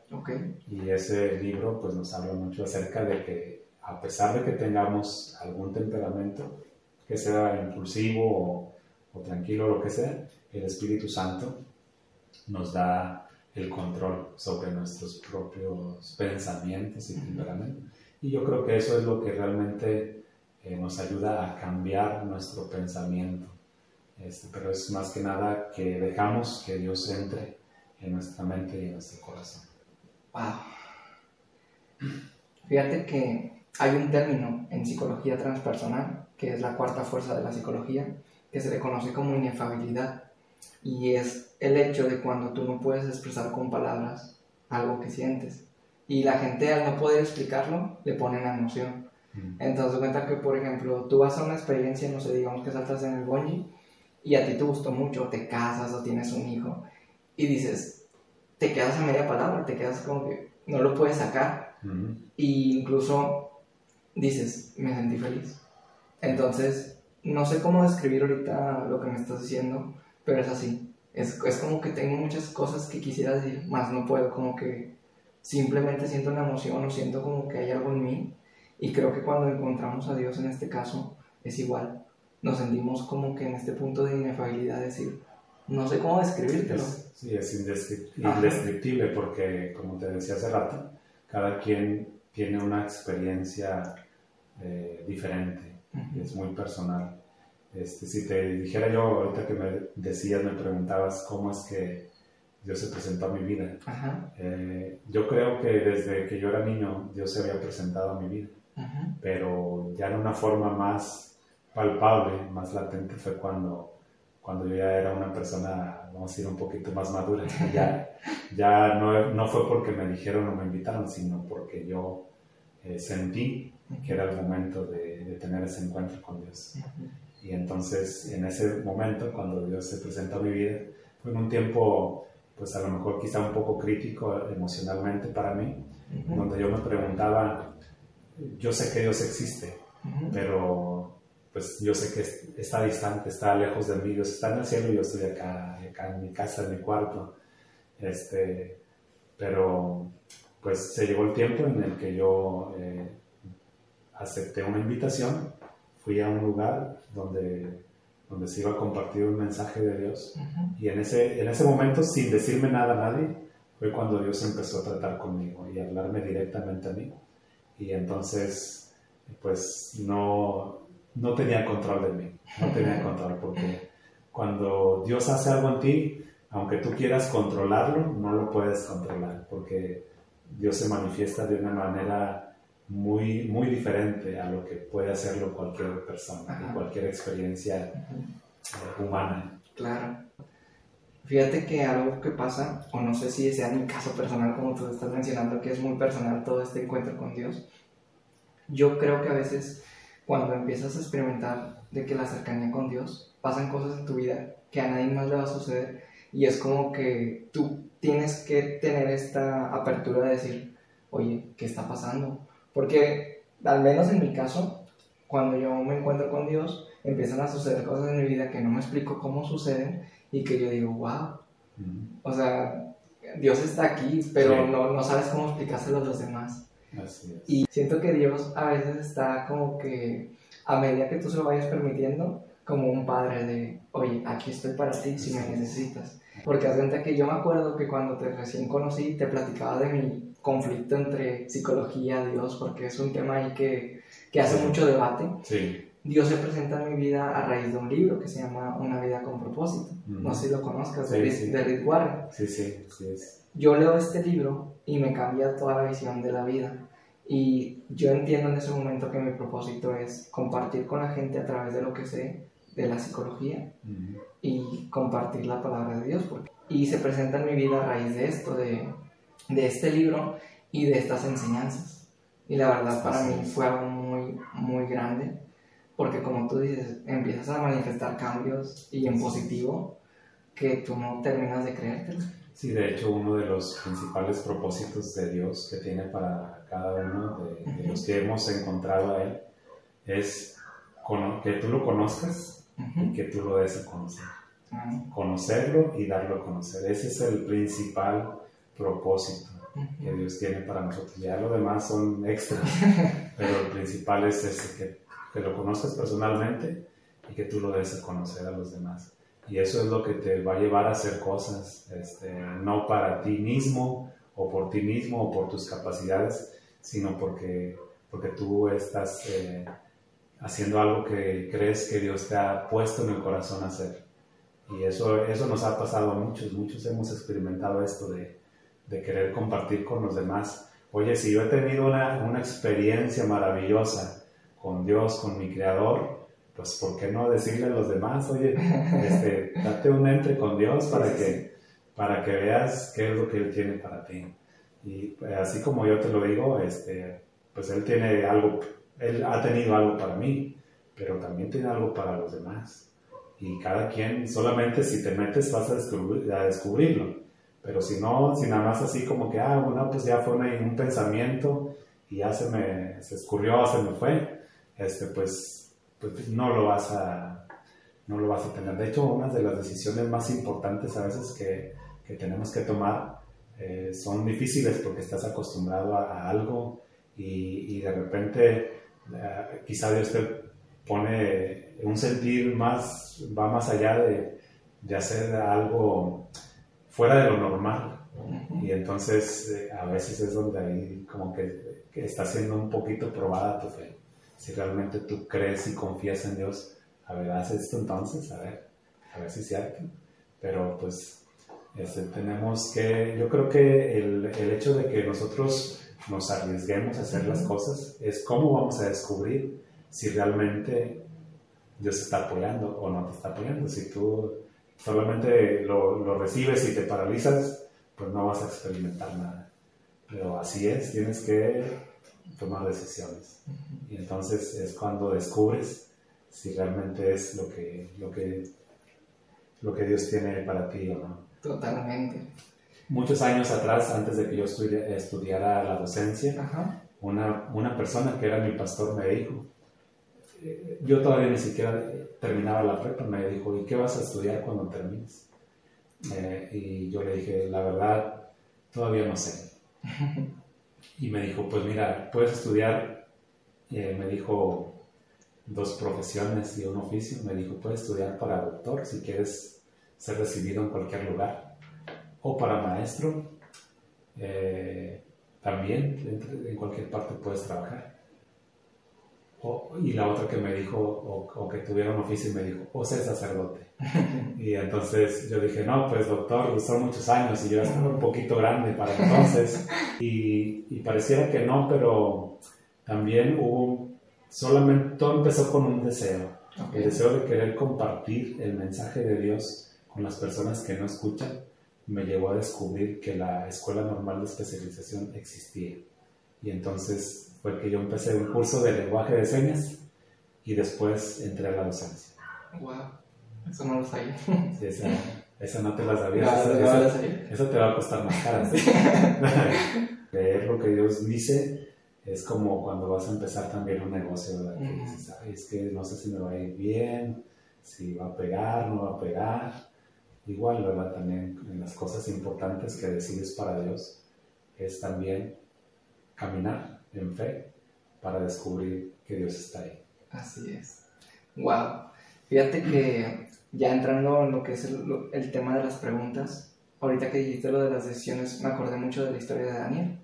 Speaker 3: Y ese libro pues, nos habla mucho acerca de que a pesar de que tengamos algún temperamento, que sea impulsivo o, o tranquilo o lo que sea, el Espíritu Santo nos da el control sobre nuestros propios pensamientos y temperamentos. Y yo creo que eso es lo que realmente eh, nos ayuda a cambiar nuestro pensamiento. Este, pero es más que nada que dejamos que Dios entre en nuestra mente y en nuestro corazón.
Speaker 2: Wow. Fíjate que hay un término en psicología transpersonal, que es la cuarta fuerza de la psicología, que se le conoce como inefabilidad. Y es el hecho de cuando tú no puedes expresar con palabras algo que sientes. Y la gente al no poder explicarlo, le ponen la emoción. Entonces, cuenta que, por ejemplo, tú vas a una experiencia, no sé, digamos que saltas en el bungee y a ti te gustó mucho, te casas o tienes un hijo y dices, te quedas a media palabra, te quedas como que no lo puedes sacar. Y incluso dices, me sentí feliz. Entonces, no sé cómo describir ahorita lo que me estás diciendo, pero es así. Es, es como que tengo muchas cosas que quisiera decir, más no puedo, como que simplemente siento una emoción o siento como que hay algo en mí. Y creo que cuando encontramos a Dios en este caso, es igual. Nos sentimos como que en este punto de inefabilidad, decir, no sé cómo describírtelo.
Speaker 3: sí, es indescriptible porque, como te decía hace rato, cada quien tiene una experiencia eh, diferente, es muy personal. Este, si te dijera yo, ahorita que me decías, me preguntabas cómo es que Dios se presentó a mi vida. Eh, yo creo que desde que yo era niño, Dios se había presentado a mi vida, pero ya en una forma más palpable, más latente, fue cuando, cuando yo ya era una persona, vamos a decir, un poquito más madura. [laughs] Ya, ya no, no fue porque me dijeron o me invitaron, sino porque yo eh, sentí que era el momento de, de, tener ese encuentro con Dios. Y entonces, en ese momento, cuando Dios se presentó a mi vida, fue en un tiempo, pues a lo mejor quizá un poco crítico emocionalmente para mí, donde yo me preguntaba, yo sé que Dios existe, pero pues yo sé que está distante, está lejos de mí, Dios está en el cielo y yo estoy acá, acá en mi casa, en mi cuarto. Este, pero pues se llegó el tiempo en el que yo eh, acepté una invitación, fui a un lugar donde, donde se iba a compartir un mensaje de Dios. Y en ese, en ese momento, sin decirme nada a nadie, fue cuando Dios empezó a tratar conmigo y a hablarme directamente a mí. Y entonces, pues no, no tenía control de mí, no tenía control porque cuando Dios hace algo en ti, aunque tú quieras controlarlo, no lo puedes controlar porque Dios se manifiesta de una manera muy, muy diferente a lo que puede hacerlo cualquier persona, cualquier experiencia eh, humana.
Speaker 2: Claro. Fíjate que algo que pasa, o no sé si sea mi caso personal, como tú estás mencionando, que es muy personal todo este encuentro con Dios, yo creo que a veces cuando empiezas a experimentar de que la cercanía con Dios, pasan cosas en tu vida que a nadie más le va a suceder y es como que tú tienes que tener esta apertura de decir, oye, ¿qué está pasando? Porque, al menos en mi caso, cuando yo me encuentro con Dios, empiezan a suceder cosas en mi vida que no me explico cómo suceden y que yo digo, wow. O sea, Dios está aquí, pero no, no, sabes cómo explicárselo a los demás. Y siento que Dios a veces está como que a medida que tú se lo vayas permitiendo, como un padre de, oye, aquí estoy para ti si me necesitas. Porque haz que yo me acuerdo que cuando te recién conocí te platicaba de mi conflicto entre psicología, y Dios, porque es un tema ahí que, que hace mucho debate.
Speaker 3: Sí.
Speaker 2: Dios se presenta en mi vida a raíz de un libro que se llama Una vida con propósito. No sé si lo conozcas, de, Rick Warren.
Speaker 3: Sí, sí, sí.
Speaker 2: Yo leo este libro y me cambia toda la visión de la vida. Y yo entiendo en ese momento que mi propósito es compartir con la gente a través de lo que sé de la psicología y compartir la palabra de Dios. Porque, y se presenta en mi vida a raíz de esto, de, de este libro y de estas enseñanzas. Y la verdad para mí fue algo muy, muy grande, porque como tú dices, empiezas a manifestar cambios y en positivo que tú no terminas de creértelo.
Speaker 3: Sí, de hecho uno de los principales propósitos de Dios que tiene para cada uno de, los que hemos encontrado a Él es que tú lo conozcas y que tú lo des a conocer. Conocerlo y darlo a conocer. Ese es el principal propósito que Dios tiene para nosotros. Ya lo demás son extras, [laughs] pero el principal es ese, que, que lo conozcas personalmente y que tú lo des a conocer a los demás. Y eso es lo que te va a llevar a hacer cosas, este, no para ti mismo o por ti mismo o por tus capacidades, sino porque, porque tú estás eh, haciendo algo que crees que Dios te ha puesto en el corazón hacer. Y eso, eso nos ha pasado a muchos, muchos hemos experimentado esto de, de querer compartir con los demás oye, si yo he tenido una, una experiencia maravillosa con Dios, con mi Creador, pues ¿por qué no decirle a los demás, oye, este, date un entre con Dios para que, para que veas qué es lo que Él tiene para ti? Y pues, así como yo te lo digo, este, pues Él tiene algo, Él ha tenido algo para mí, pero también tiene algo para los demás. Y cada quien, solamente si te metes vas a, a descubrirlo. Pero si no, si nada más así como que, ah, bueno, pues ya fue un pensamiento y ya se me se escurrió, se me fue, este, pues, pues no lo vas a no lo vas a tener. De hecho, una de las decisiones más importantes a veces que, que tenemos que tomar eh, son difíciles porque estás acostumbrado a, algo y, y, de repente eh, quizá Dios te pone un sentir más, va más allá de, de hacer algo fuera de lo normal. Y entonces eh, a veces es donde ahí como que, que, está siendo un poquito probada tu fe. Si realmente tú crees y confías en Dios, a ver, haz esto entonces, a ver, a ver si es cierto. Pero pues este, tenemos que, yo creo que el, el, hecho de que nosotros nos arriesguemos a hacer las cosas es cómo vamos a descubrir si realmente Dios está apoyando o no te está apoyando. Si tú solamente lo, lo, recibes y te paralizas, pues no vas a experimentar nada. Pero así es, tienes que tomar decisiones. Y entonces es cuando descubres si realmente es lo que, lo que, lo que Dios tiene para ti o no.
Speaker 2: Totalmente.
Speaker 3: Muchos años atrás, antes de que yo estudiara la docencia, Una, una persona que era mi pastor me dijo, yo todavía ni siquiera terminaba la prepa, me dijo, ¿y qué vas a estudiar cuando termines? Eh, y yo le dije, la verdad, todavía no sé. [laughs] Y me dijo, pues mira, puedes estudiar, eh, me dijo, dos profesiones y un oficio. Me dijo, puedes estudiar para doctor si quieres ser recibido en cualquier lugar. O para maestro, eh, también en cualquier parte puedes trabajar y la otra que me dijo, o, que tuviera un oficio y me dijo, o ser sacerdote. [laughs] y entonces yo dije, no, pues doctor, son muchos años y yo estaba un poquito grande para entonces. [laughs] y, y, pareciera que no, pero también hubo, solamente todo empezó con un deseo. El deseo de querer compartir el mensaje de Dios con las personas que no escuchan me llevó a descubrir que la escuela normal de especialización existía. Y entonces fue que yo empecé un curso de lenguaje de señas y después entré a la docencia.
Speaker 2: Wow, eso no lo sabía.
Speaker 3: Sí, esa, no te la sabías. eso, te va a costar más caro. [laughs] Leer lo que Dios dice es como cuando vas a empezar también un negocio, ¿verdad? Que dices, es que no sé si me va a ir bien, si va a pegar, no va a pegar. Igual, ¿verdad? También en las cosas importantes que decides para Dios es también caminar en fe para descubrir que Dios está ahí.
Speaker 2: Así es. Wow. Fíjate que ya entrando en lo que es el, tema de las preguntas, ahorita que dijiste lo de las decisiones, me acordé mucho de la historia de Daniel,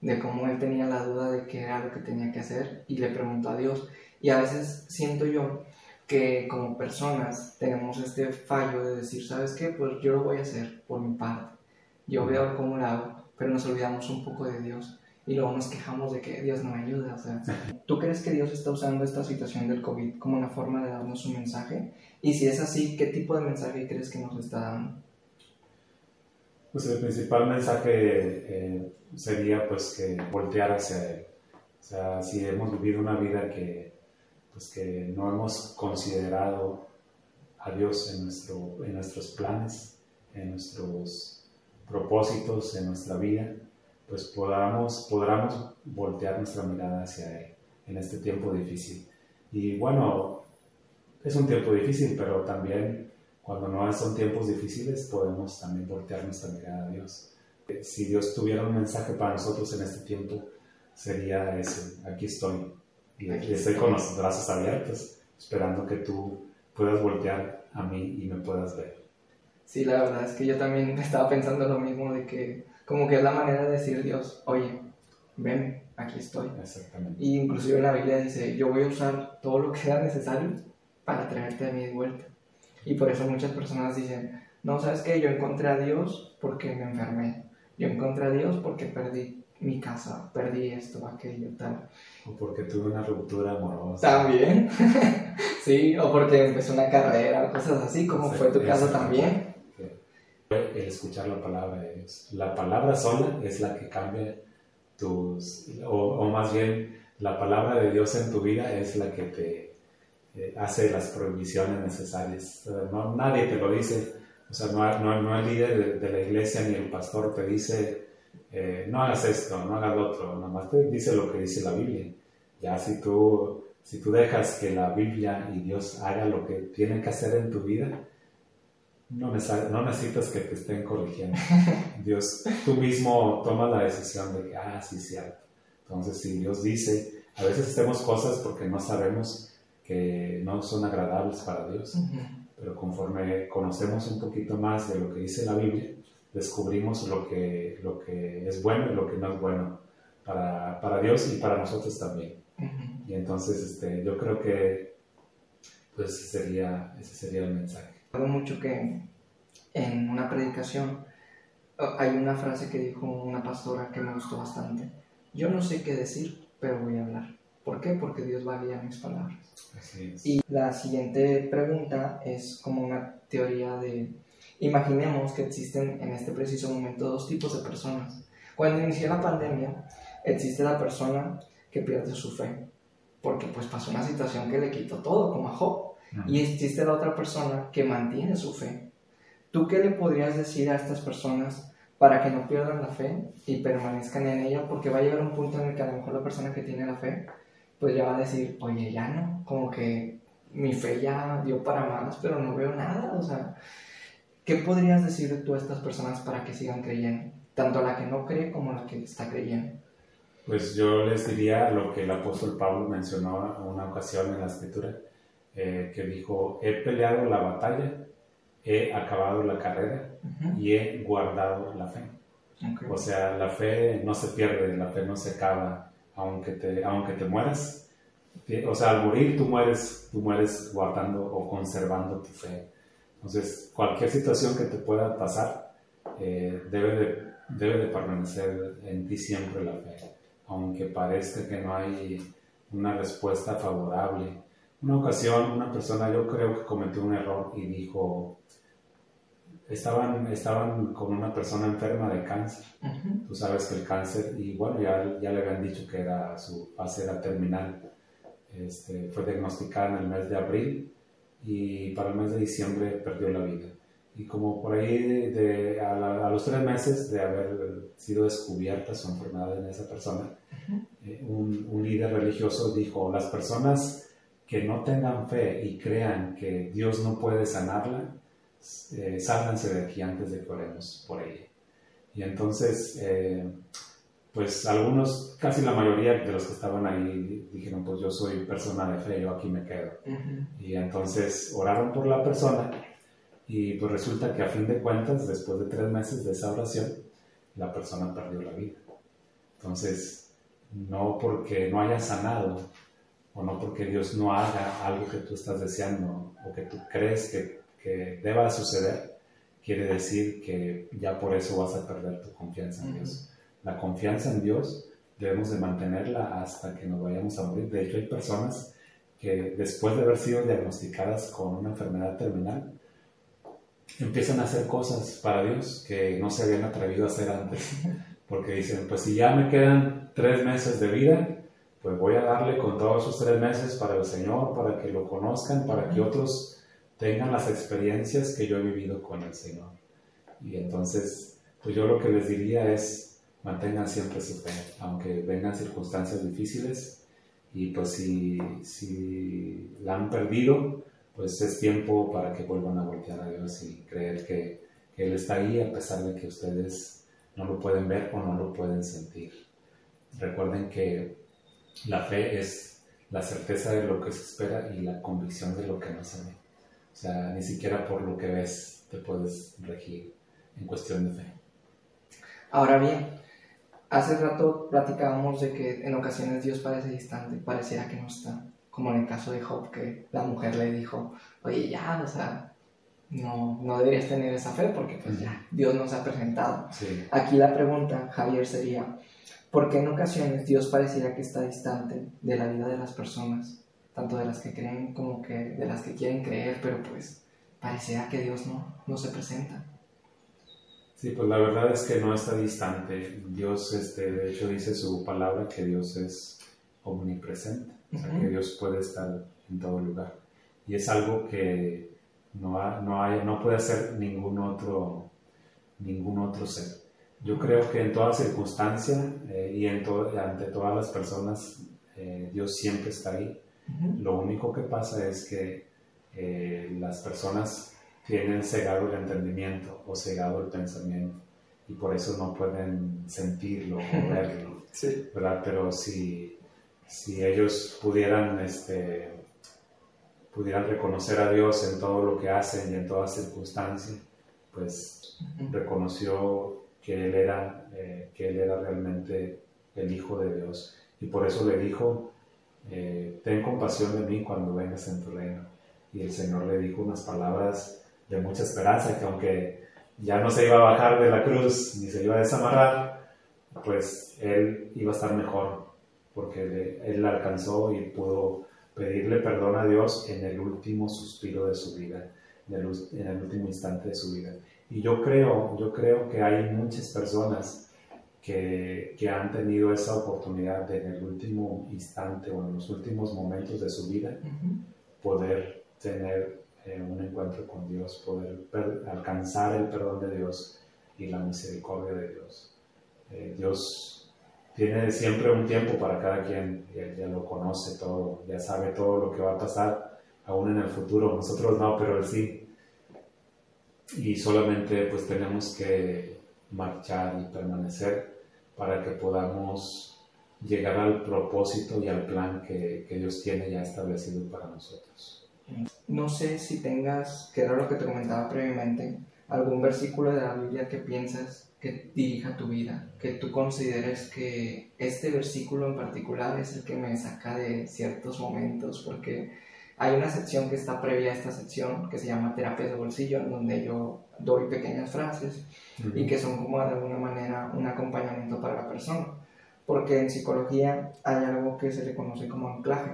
Speaker 2: de cómo él tenía la duda de qué era lo que tenía que hacer y le preguntó a Dios. Y a veces siento yo que como personas tenemos este fallo de decir, ¿sabes qué? Pues yo lo voy a hacer por mi parte. Yo veo cómo lo hago, pero nos olvidamos un poco de Dios y luego nos quejamos de que Dios no ayuda. O sea, ¿tú crees que Dios está usando esta situación del COVID como una forma de darnos un mensaje? Y si es así, ¿qué tipo de mensaje crees que nos está dando?
Speaker 3: Pues el principal mensaje eh, sería pues que voltear hacia Él. O sea, si hemos vivido una vida que, pues, que no hemos considerado a Dios en, nuestro, en nuestros planes, en nuestros propósitos, en nuestra vida, pues podamos, podamos voltear nuestra mirada hacia Él en este tiempo difícil. Y bueno, es un tiempo difícil, pero también cuando no son tiempos difíciles podemos también voltear nuestra mirada a Dios. Si Dios tuviera un mensaje para nosotros en este tiempo, sería ese, aquí estoy. Y aquí estoy con los brazos abiertos, esperando que tú puedas voltear a mí y me puedas ver.
Speaker 2: Sí, la verdad es que yo también [laughs] estaba pensando lo mismo de que como que es la manera de decir Dios, oye, ven, aquí estoy.
Speaker 3: Exactamente.
Speaker 2: Y inclusive la Biblia dice, yo voy a usar todo lo que sea necesario para traerte a mí de vuelta. Y por eso muchas personas dicen, no, sabes qué, yo encontré a Dios porque me enfermé. Yo encontré a Dios porque perdí mi casa, perdí esto, aquello, tal.
Speaker 3: O porque tuve una ruptura amorosa.
Speaker 2: También, [laughs] sí, o porque empecé una carrera, cosas así, como fue tu caso también.
Speaker 3: El escuchar la palabra de Dios. La palabra sola es la que cambia tus, o, más bien, la palabra de Dios en tu vida es la que te eh, hace las prohibiciones necesarias. No, nadie te lo dice, o sea, no, no, no el líder de, la iglesia ni el pastor te dice, eh, no hagas esto, no hagas lo otro, nada más te dice lo que dice la Biblia. Ya si tú, si tú dejas que la Biblia y Dios haga lo que tienen que hacer en tu vida, no, no necesitas que te estén corrigiendo. [laughs] Dios, tú mismo tomas la decisión de que, ah, sí, cierto. Entonces, si Dios dice, a veces hacemos cosas porque no sabemos que no son agradables para Dios pero conforme conocemos un poquito más de lo que dice la Biblia, descubrimos lo que, lo que es bueno y lo que no es bueno para, para Dios y para nosotros también. Y entonces este, yo creo que pues sería, ese sería el mensaje.
Speaker 2: Recuerdo mucho que en una predicación hay una frase que dijo una pastora que me gustó bastante. Yo no sé qué decir, pero voy a hablar. ¿Por qué? Porque Dios va a guiar mis palabras. Y la siguiente pregunta es como una teoría de, imaginemos que existen en este preciso momento dos tipos de personas. Cuando inició la pandemia, existe la persona que pierde su fe, porque pues pasó una situación que le quitó todo, como a Job. Y existe la otra persona que mantiene su fe. ¿Tú qué le podrías decir a estas personas para que no pierdan la fe y permanezcan en ella? Porque va a llegar un punto en el que a lo mejor la persona que tiene la fe pues ya va a decir, oye, ya no, como que mi fe ya dio para más, pero no veo nada, o sea, ¿qué podrías decir tú a estas personas para que sigan creyendo? Tanto la que no cree como la que está creyendo.
Speaker 3: Pues yo les diría lo que el apóstol Pablo mencionó en una ocasión en la escritura, eh, que dijo, he peleado la batalla, he acabado la carrera y he guardado la fe. O sea, la fe no se pierde, la fe no se acaba, aunque te, aunque te mueras. O sea, al morir tú mueres, tú mueres guardando o conservando tu fe. Entonces, cualquier situación que te pueda pasar, eh, debe, de, debe de permanecer en ti siempre la fe, aunque parezca que no hay una respuesta favorable. Una ocasión, una persona yo creo que cometió un error y dijo, estaban, estaban con una persona enferma de cáncer. Tú sabes que el cáncer, y bueno, ya, ya le habían dicho que era su fase era terminal. Este, fue diagnosticada en el mes de abril y para el mes de diciembre perdió la vida. Y como por ahí de, a, los tres meses de haber sido descubierta su enfermedad en esa persona, eh, un, un líder religioso dijo, las personas que no tengan fe y crean que Dios no puede sanarla, eh, sálganse de aquí antes de que oremos por ella. Y entonces, eh, pues algunos, casi la mayoría de los que estaban ahí dijeron, pues yo soy persona de fe, yo aquí me quedo. Y entonces oraron por la persona y pues resulta que a fin de cuentas, después de tres meses de esa oración, la persona perdió la vida. Entonces, no porque no haya sanado o no porque Dios no haga algo que tú estás deseando o que tú crees que que deba suceder, quiere decir que ya por eso vas a perder tu confianza en Dios. La confianza en Dios debemos de mantenerla hasta que nos vayamos a morir. De hecho, hay personas que después de haber sido diagnosticadas con una enfermedad terminal, empiezan a hacer cosas para Dios que no se habían atrevido a hacer antes. [laughs] Porque dicen, pues si ya me quedan tres meses de vida, pues voy a darle con todos esos tres meses para el Señor, para que lo conozcan, para que otros tengan las experiencias que yo he vivido con el Señor. Y entonces, pues yo lo que les diría es, mantengan siempre su fe, aunque vengan circunstancias difíciles. Y pues si, si la han perdido, pues es tiempo para que vuelvan a voltear a Dios y creer que, que Él está ahí a pesar de que ustedes no lo pueden ver o no lo pueden sentir. Recuerden que la fe es la certeza de lo que se espera y la convicción de lo que no se ve. O sea, ni siquiera por lo que ves te puedes regir en cuestión de fe.
Speaker 2: Ahora bien, hace rato platicábamos de que en ocasiones Dios parece distante, pareciera que no está. Como en el caso de Job, que la mujer le dijo, oye, ya, o sea, no, no deberías tener esa fe porque pues ya, Dios nos ha presentado. Aquí la pregunta, Javier, sería, porque en ocasiones Dios pareciera que está distante de la vida de las personas, tanto de las que creen como que de las que quieren creer, pero pues pareciera que Dios no, no se presenta.
Speaker 3: Sí, pues la verdad es que no está distante. Dios, este, de hecho, dice su palabra que Dios es omnipresente, o sea, que Dios puede estar en todo lugar. Y es algo que no, no, hay, no puede hacer ningún otro, ningún otro ser. Yo creo que en toda circunstancia eh, y en ante todas las personas, eh, Dios siempre está ahí. Lo único que pasa es que eh, las personas tienen cegado el entendimiento o cegado el pensamiento y por eso no pueden sentirlo o [laughs] verlo, ¿verdad? Pero si, si ellos pudieran, este, pudieran reconocer a Dios en todo lo que hacen y en todas circunstancias, pues reconoció que él era, eh, que él era realmente el Hijo de Dios. Y por eso le dijo, eh, ten compasión de mí cuando vengas en tu reino. Y el Señor le dijo unas palabras de mucha esperanza, que aunque ya no se iba a bajar de la cruz ni se iba a desamarrar, pues él iba a estar mejor, porque él alcanzó y pudo pedirle perdón a Dios en el último suspiro de su vida, en el, último instante de su vida. Y yo creo, yo creo que hay muchas personas que, que, han tenido esa oportunidad de en el último instante o en los últimos momentos de su vida poder tener eh, un encuentro con Dios, poder alcanzar el perdón de Dios y la misericordia de Dios. Eh, Dios tiene siempre un tiempo para cada quien, y ya lo conoce todo, ya sabe todo lo que va a pasar aún en el futuro, nosotros no, pero él sí. Y solamente pues tenemos que marchar y permanecer para que podamos llegar al propósito y al plan que, que Dios tiene ya establecido para nosotros.
Speaker 2: No sé si tengas, que era lo que te comentaba previamente, algún versículo de la Biblia que piensas que dirija tu vida, que tú consideres que este versículo en particular es el que me saca de ciertos momentos, porque hay una sección que está previa a esta sección que se llama terapia de bolsillo, en donde yo doy pequeñas frases y que son como de alguna manera un acompañamiento para la persona, porque en psicología hay algo que se le conoce como anclaje,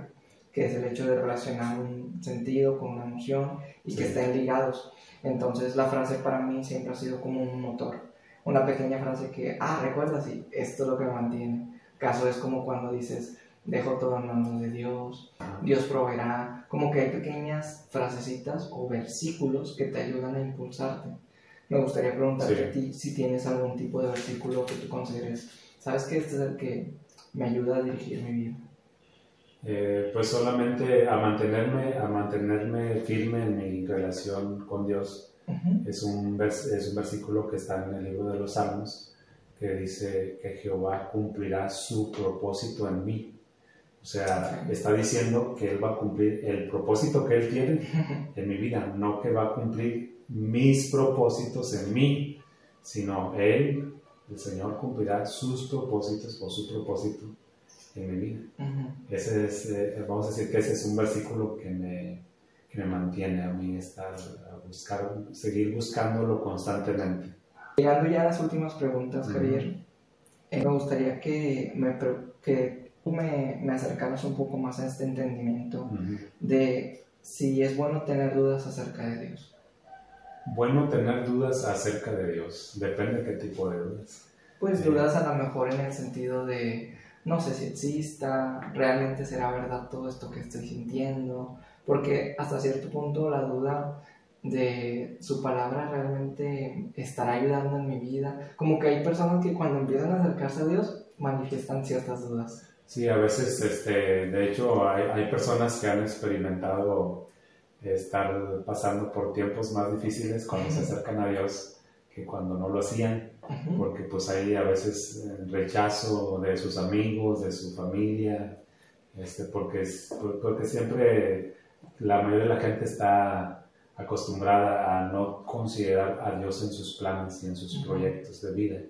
Speaker 2: que es el hecho de relacionar un sentido con una emoción y que estén ligados. Entonces la frase para mí siempre ha sido como un motor. Una pequeña frase que, ah, recuerda, sí, esto es lo que me mantiene. Caso es como cuando dices, dejo todo en manos de Dios, Dios proveerá, como que hay pequeñas frasecitas o versículos que te ayudan a impulsarte. Me gustaría preguntarte a ti si tienes algún tipo de versículo que tú consideres, sabes que este es el que me ayuda a dirigir mi vida.
Speaker 3: Eh, pues solamente a mantenerme, a mantenerme firme en mi relación con Dios, es, un es un versículo que está en el libro de los Salmos que dice que Jehová cumplirá su propósito en mí. O sea, está diciendo que Él va a cumplir el propósito que Él tiene en mi vida, no que va a cumplir mis propósitos en mí, sino Él, el Señor, cumplirá sus propósitos o su propósito en mi vida. Ese es, eh, vamos a decir que ese es un versículo que me, que me mantiene a mí estar, a buscar, seguir buscándolo constantemente.
Speaker 2: Llegando ya a las últimas preguntas, Javier, eh, me gustaría que, me, que tú me, me, acercaras un poco más a este entendimiento de si es bueno tener dudas acerca de Dios.
Speaker 3: Bueno tener dudas acerca de Dios, depende de qué tipo de dudas.
Speaker 2: Pues dudas a lo mejor en el sentido de no sé si exista, realmente será verdad todo esto que estoy sintiendo, porque hasta cierto punto la duda de su palabra realmente estará ayudando en mi vida. Como que hay personas que cuando empiezan a acercarse a Dios manifiestan ciertas dudas.
Speaker 3: Sí, a veces, este, de hecho, hay, hay personas que han experimentado estar pasando por tiempos más difíciles cuando se acercan a Dios que cuando no lo hacían, porque pues hay a veces rechazo de sus amigos, de su familia, este, porque, porque siempre la mayoría de la gente está acostumbrada a no considerar a Dios en sus planes y en sus proyectos de vida.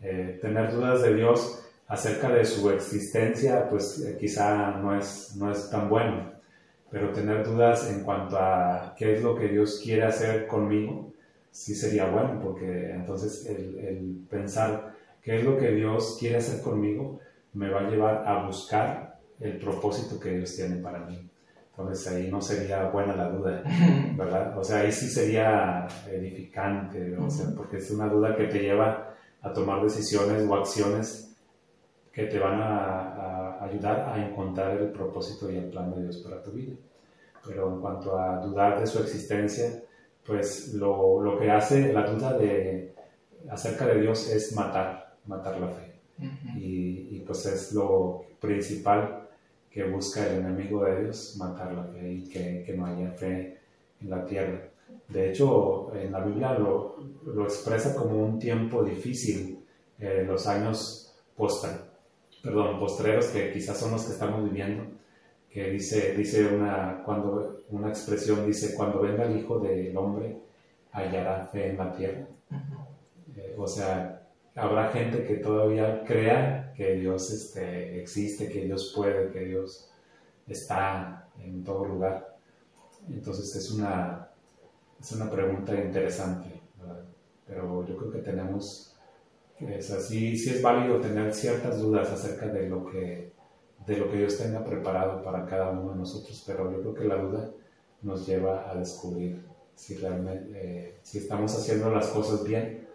Speaker 3: Eh, tener dudas de Dios acerca de su existencia, pues eh, quizá no es, no es tan bueno, pero tener dudas en cuanto a qué es lo que Dios quiere hacer conmigo, sí sería bueno, porque entonces el, el pensar qué es lo que Dios quiere hacer conmigo, me va a llevar a buscar el propósito que Dios tiene para mí. Entonces ahí no sería buena la duda, [laughs] ¿verdad? O sea, ahí sí sería edificante, o sea, porque es una duda que te lleva a tomar decisiones o acciones que te van a, ayudar a encontrar el propósito y el plan de Dios para tu vida. Pero en cuanto a dudar de su existencia, pues lo, lo que hace la duda de, acerca de Dios es matar, matar la fe. y, y pues es lo principal que busca el enemigo de Dios matar la fe y que, que no haya fe en la tierra. De hecho, en la Biblia lo, lo expresa como un tiempo difícil, eh, los años perdón, postreros, que quizás son los que estamos viviendo, que dice, dice una, cuando, una expresión, dice, cuando venga el Hijo del Hombre, hallará fe en la tierra. Eh, o sea, habrá gente que todavía crea que Dios este, existe, que Dios puede, que Dios está en todo lugar. Entonces es una, es una pregunta interesante, pero yo creo que tenemos, es así, sí es válido tener ciertas dudas acerca de lo que de lo que Dios tenga preparado para cada uno de nosotros, pero yo creo que la duda nos lleva a descubrir si realmente, eh, si estamos haciendo las cosas bien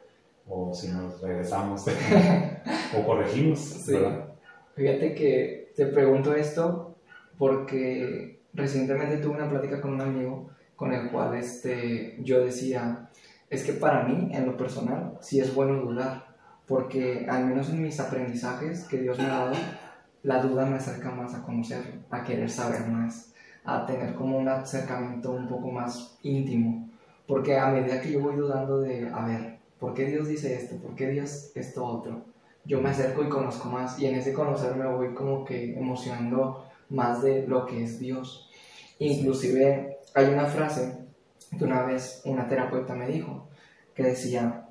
Speaker 3: o si nos regresamos [laughs] o corregimos.
Speaker 2: Fíjate que te pregunto esto porque recientemente tuve una plática con un amigo con el cual este, yo decía, es que para mí, en lo personal, sí es bueno dudar, porque al menos en mis aprendizajes que Dios me ha dado, la duda me acerca más a conocerlo, a querer saber más, a tener como un acercamiento un poco más íntimo, porque a medida que yo voy dudando de, a ver, ¿por qué Dios dice esto? ¿Por qué Dios esto otro? Yo me acerco y conozco más y en ese conocer me voy como que emocionando más de lo que es Dios. Inclusive hay una frase que una vez una terapeuta me dijo que decía,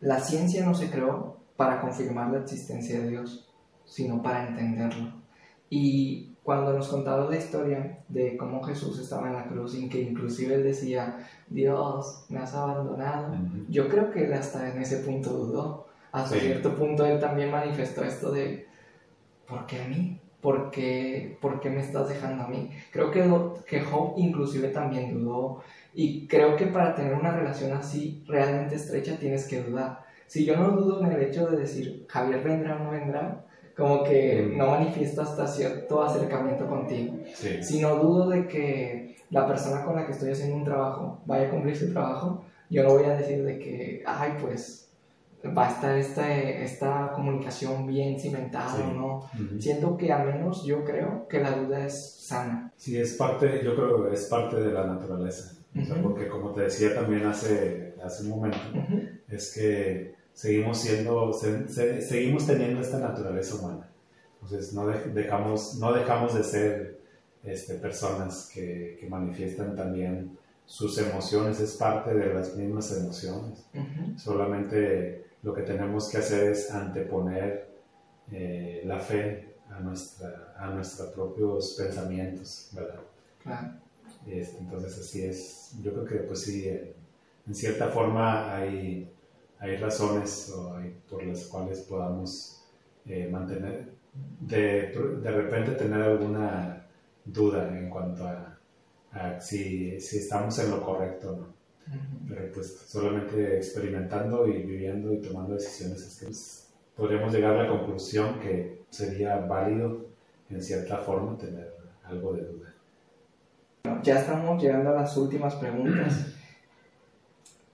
Speaker 2: la ciencia no se creó para confirmar la existencia de Dios, sino para entenderlo. Y cuando nos contaba la historia de cómo Jesús estaba en la cruz y que inclusive él decía, Dios, me has abandonado, yo creo que él hasta en ese punto dudó. Hasta cierto punto él también manifestó esto de, ¿por qué a mí? ¿Por qué, ¿Por qué me estás dejando a mí? Creo que, que Job inclusive también dudó y creo que para tener una relación así realmente estrecha tienes que dudar. Si yo no dudo en el hecho de decir, Javier vendrá o no vendrá, como que mm. no manifiesto hasta cierto acercamiento contigo. Si no dudo de que la persona con la que estoy haciendo un trabajo vaya a cumplir su trabajo, yo no voy a decir de que, ay, pues va a estar esta, esta comunicación bien cimentada o no. Siento que al menos yo creo que la duda es sana.
Speaker 3: Sí, es parte, yo creo que es parte de la naturaleza. porque como te decía también hace, hace un momento, es que seguimos siendo, seguimos teniendo esta naturaleza humana. Entonces no, dejamos, no dejamos de ser este, personas que, que, manifiestan también sus emociones, es parte de las mismas emociones. Solamente lo que tenemos que hacer es anteponer eh, la fe a, nuestra, a nuestros propios pensamientos, ¿verdad? Claro. Este, entonces así es, yo creo que pues sí, en cierta forma hay hay razones por las cuales podamos eh, mantener, de, de, repente tener alguna duda en cuanto a, si, si, estamos en lo correcto o no. Pero pues solamente experimentando y viviendo y tomando decisiones es que pues, podríamos llegar a la conclusión que sería válido en cierta forma tener algo de duda.
Speaker 2: Ya estamos llegando a las últimas preguntas.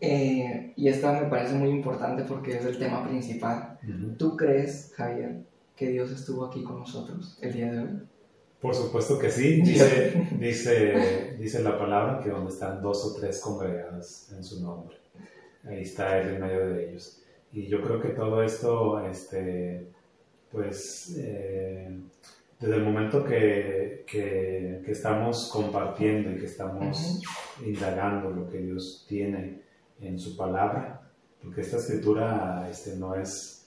Speaker 2: Eh, y esta me parece muy importante porque es el tema principal. ¿Tú crees, Javier, que Dios estuvo aquí con nosotros el día de hoy?
Speaker 3: Por supuesto que sí. [laughs] Dice, dice, dice la palabra que donde están dos o tres congregados en su nombre, ahí está Él en medio de ellos. Y yo creo que todo esto, este, pues, eh, desde el momento que, que, estamos compartiendo y que estamos indagando lo que Dios tiene en su palabra, porque esta escritura este, no, es,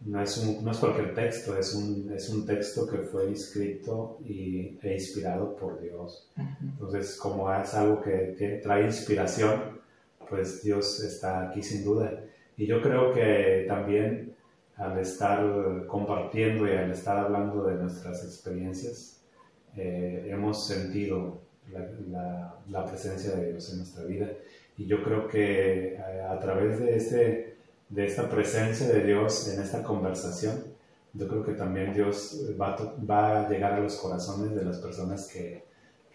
Speaker 3: no, es un, no es cualquier texto, es un, es un texto que fue escrito y, e inspirado por Dios. Entonces, como es algo que trae inspiración, pues Dios está aquí sin duda. Y yo creo que también al estar compartiendo y al estar hablando de nuestras experiencias, eh, hemos sentido la, la, presencia de Dios en nuestra vida. Y yo creo que eh, a, través de, este, de esta presencia de Dios en esta conversación, yo creo que también Dios va, va a llegar a los corazones de las personas que,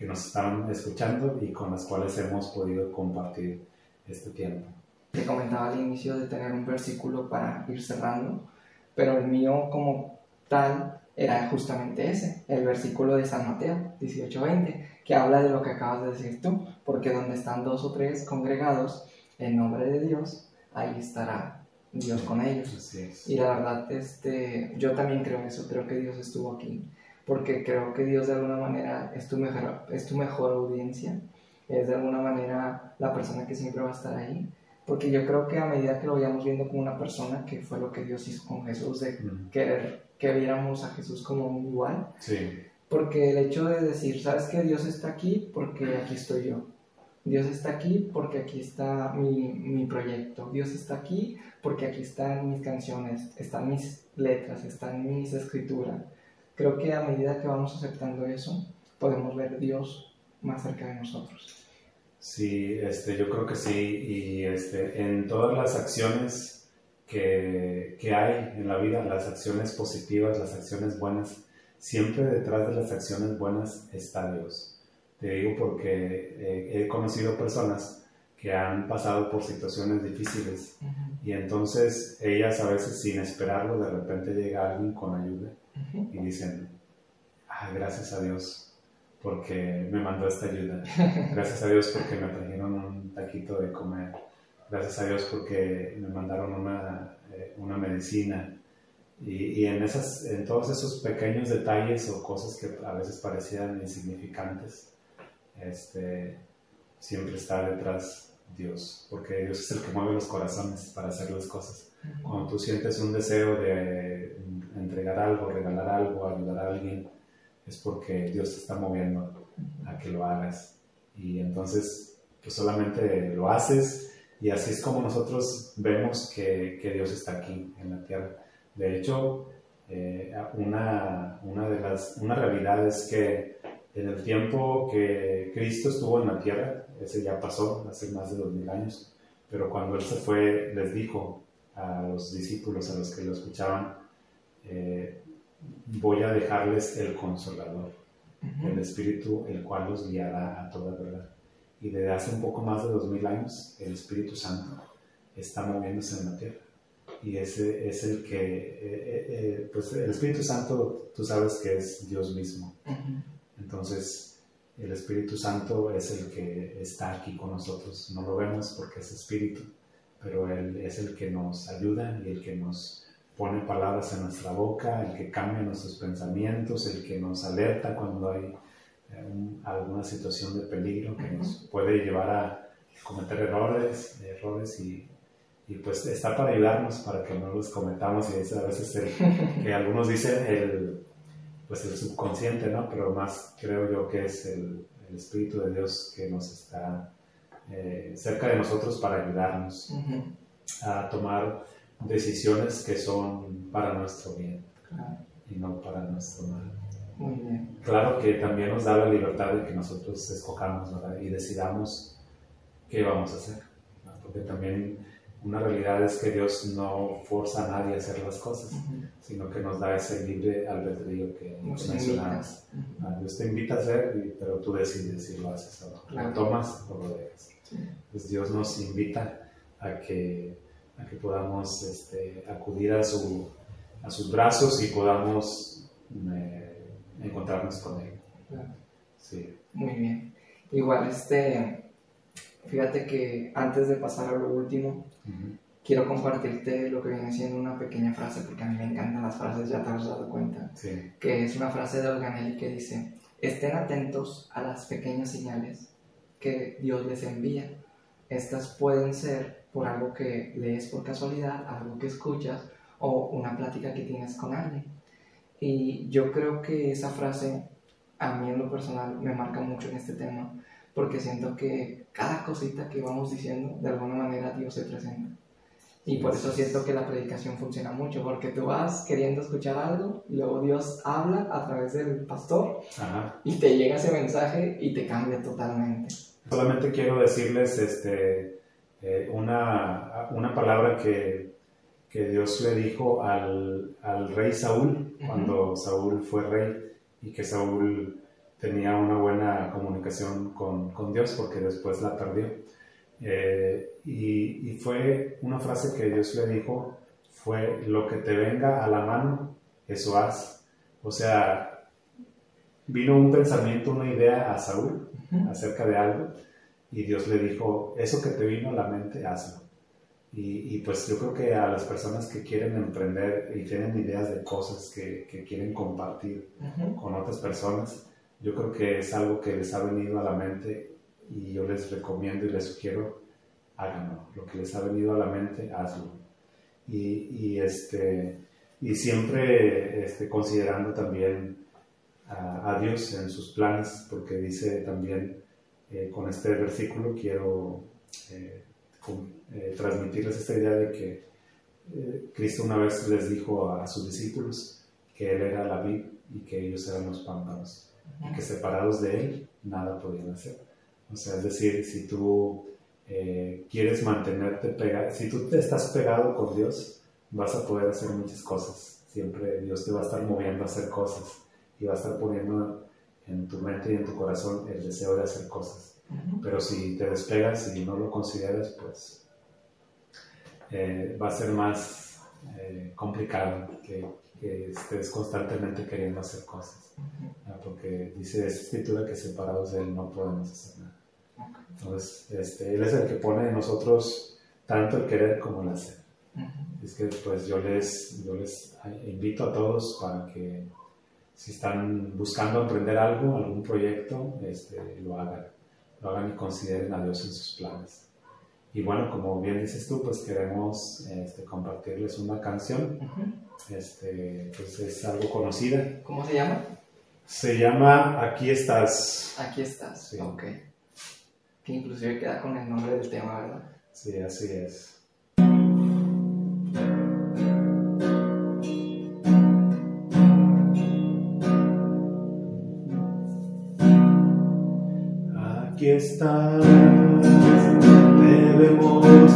Speaker 3: que nos están escuchando y con las cuales hemos podido compartir este tiempo.
Speaker 2: Te comentaba al inicio de tener un versículo para ir cerrando, pero el mío como tal era justamente ese, el versículo de San Mateo 18:20, que habla de lo que acabas de decir tú, porque donde están dos o tres congregados en nombre de Dios, ahí estará Dios con ellos. Y la verdad, este, yo también creo eso, creo que Dios estuvo aquí, porque creo que Dios de alguna manera es tu mejor, es tu mejor audiencia, es de alguna manera la persona que siempre va a estar ahí porque yo creo que a medida que lo vayamos viendo como una persona, que fue lo que Dios hizo con Jesús, de querer que viéramos a Jesús como un igual, porque el hecho de decir, ¿sabes que Dios está aquí porque aquí estoy yo? Dios está aquí porque aquí está mi, mi proyecto. Dios está aquí porque aquí están mis canciones, están mis letras, están mis escrituras. Creo que a medida que vamos aceptando eso, podemos ver Dios más cerca de nosotros.
Speaker 3: Sí, este, yo creo que sí. Y este, en todas las acciones que, que, hay en la vida, las acciones positivas, las acciones buenas, siempre detrás de las acciones buenas está Dios. Te digo porque eh, he conocido personas que han pasado por situaciones difíciles y entonces ellas a veces sin esperarlo de repente llega alguien con ayuda y dicen, ah, gracias a Dios porque me mandó esta ayuda. [laughs] Gracias a Dios porque me trajeron un taquito de comer. Gracias a Dios porque me mandaron una, eh, una medicina. Y, y, en, esas, en todos esos pequeños detalles o cosas que a veces parecían insignificantes, este, siempre está detrás Dios, porque Dios es el que mueve los corazones para hacer las cosas. Cuando tú sientes un deseo de entregar algo, regalar algo, ayudar a alguien, es porque Dios te está moviendo a que lo hagas. Y entonces, pues solamente lo haces y así es como nosotros vemos que, que Dios está aquí en la tierra. De hecho, eh, una, una, de las una realidad es que en el tiempo que Cristo estuvo en la tierra, ese ya pasó hace más de dos mil años, pero cuando Él se fue, les dijo a los discípulos, a los que lo escuchaban, eh, voy a dejarles el consolador, el Espíritu, el cual los guiará a toda verdad. Y desde hace un poco más de dos mil años, el Espíritu Santo está moviéndose en la tierra. Y ese es el que, eh, eh, eh, pues el Espíritu Santo, tú sabes que es Dios mismo. Entonces, el Espíritu Santo es el que está aquí con nosotros. No lo vemos porque es Espíritu, pero Él es el que nos ayuda y el que nos pone palabras en nuestra boca, el que cambia nuestros pensamientos, el que nos alerta cuando hay eh, alguna situación de peligro que nos puede llevar a cometer errores, errores y, y, pues está para ayudarnos para que no los cometamos y es a veces el, que [laughs] algunos dicen el, pues el subconsciente, ¿no? Pero más creo yo que es el, el Espíritu de Dios que nos está eh, cerca de nosotros para ayudarnos a tomar decisiones que son para nuestro bien y no para nuestro mal.
Speaker 2: Muy bien.
Speaker 3: Claro que también nos da la libertad de que nosotros escojamos y decidamos qué vamos a hacer. Porque también una realidad es que Dios no forza a nadie a hacer las cosas, sino que nos da ese libre albedrío que nos mencionamos. Ah, Dios te invita a hacer, pero tú decides si lo haces o no. Lo tomas o lo dejas. Pues Dios nos invita a que que podamos este, acudir a, su, a sus brazos y podamos eh, encontrarnos con Él. Sí.
Speaker 2: Muy bien. Igual, este, fíjate que antes de pasar a lo último, quiero compartirte lo que viene siendo una pequeña frase, porque a mí me encantan las frases, ya te has dado cuenta, que es una frase de Olganelli que dice, estén atentos a las pequeñas señales que Dios les envía. Estas pueden ser por algo que lees por casualidad, algo que escuchas o una plática que tienes con alguien. Y yo creo que esa frase a mí en lo personal me marca mucho en este tema porque siento que cada cosita que vamos diciendo de alguna manera Dios se presenta. Y por eso siento que la predicación funciona mucho, porque tú vas queriendo escuchar algo, y luego Dios habla a través del pastor
Speaker 3: Ajá.
Speaker 2: y te llega ese mensaje y te cambia totalmente.
Speaker 3: Solamente quiero decirles este, eh, una, una palabra que, que Dios le dijo al, al rey Saúl cuando Saúl fue rey y que Saúl tenía una buena comunicación con, con Dios porque después la perdió. Eh, y, y fue una frase que Dios le dijo, fue lo que te venga a la mano, eso haz. O sea, vino un pensamiento, una idea a Saúl acerca de algo y Dios le dijo, eso que te vino a la mente, hazlo. Y, y, pues yo creo que a las personas que quieren emprender y tienen ideas de cosas que, que quieren compartir con otras personas, yo creo que es algo que les ha venido a la mente y yo les recomiendo y les sugiero, háganlo. Lo que les ha venido a la mente, hazlo. Y, y, este, y siempre este, considerando también a, Dios en sus planes, porque dice también, eh, con este versículo quiero eh, eh, transmitirles esta idea de que Cristo una vez les dijo a, sus discípulos que Él era la vid y que ellos eran los pámpanos que separados de Él nada podían hacer. O sea, es decir, si tú eh, quieres mantenerte pegado, si tú te estás pegado con Dios, vas a poder hacer muchas cosas. Siempre Dios te va a estar moviendo a hacer cosas y va a estar poniendo en tu mente y en tu corazón el deseo de hacer cosas. Pero si te despegas y no lo consideras, pues eh, va a ser más eh, complicado que, que estés constantemente queriendo hacer cosas. ¿no? Porque dice esa escritura que separados de Él no podemos hacer nada. Entonces, este, Él es el que pone en nosotros tanto el querer como el hacer. Es que pues yo les, yo les invito a todos para que si están buscando emprender algo, algún proyecto, este, lo hagan. Lo hagan y consideren a Dios en sus planes. Y bueno, como bien dices tú, pues queremos este, compartirles una canción.
Speaker 2: Ujú.
Speaker 3: Este, pues es algo conocida.
Speaker 2: ¿Cómo se llama?
Speaker 3: Se llama Aquí estás.
Speaker 2: Aquí estás.
Speaker 3: Sí.
Speaker 2: Ok. Que inclusive queda con el nombre del tema, ¿verdad?
Speaker 3: Sí, así es. Aquí estás, debemos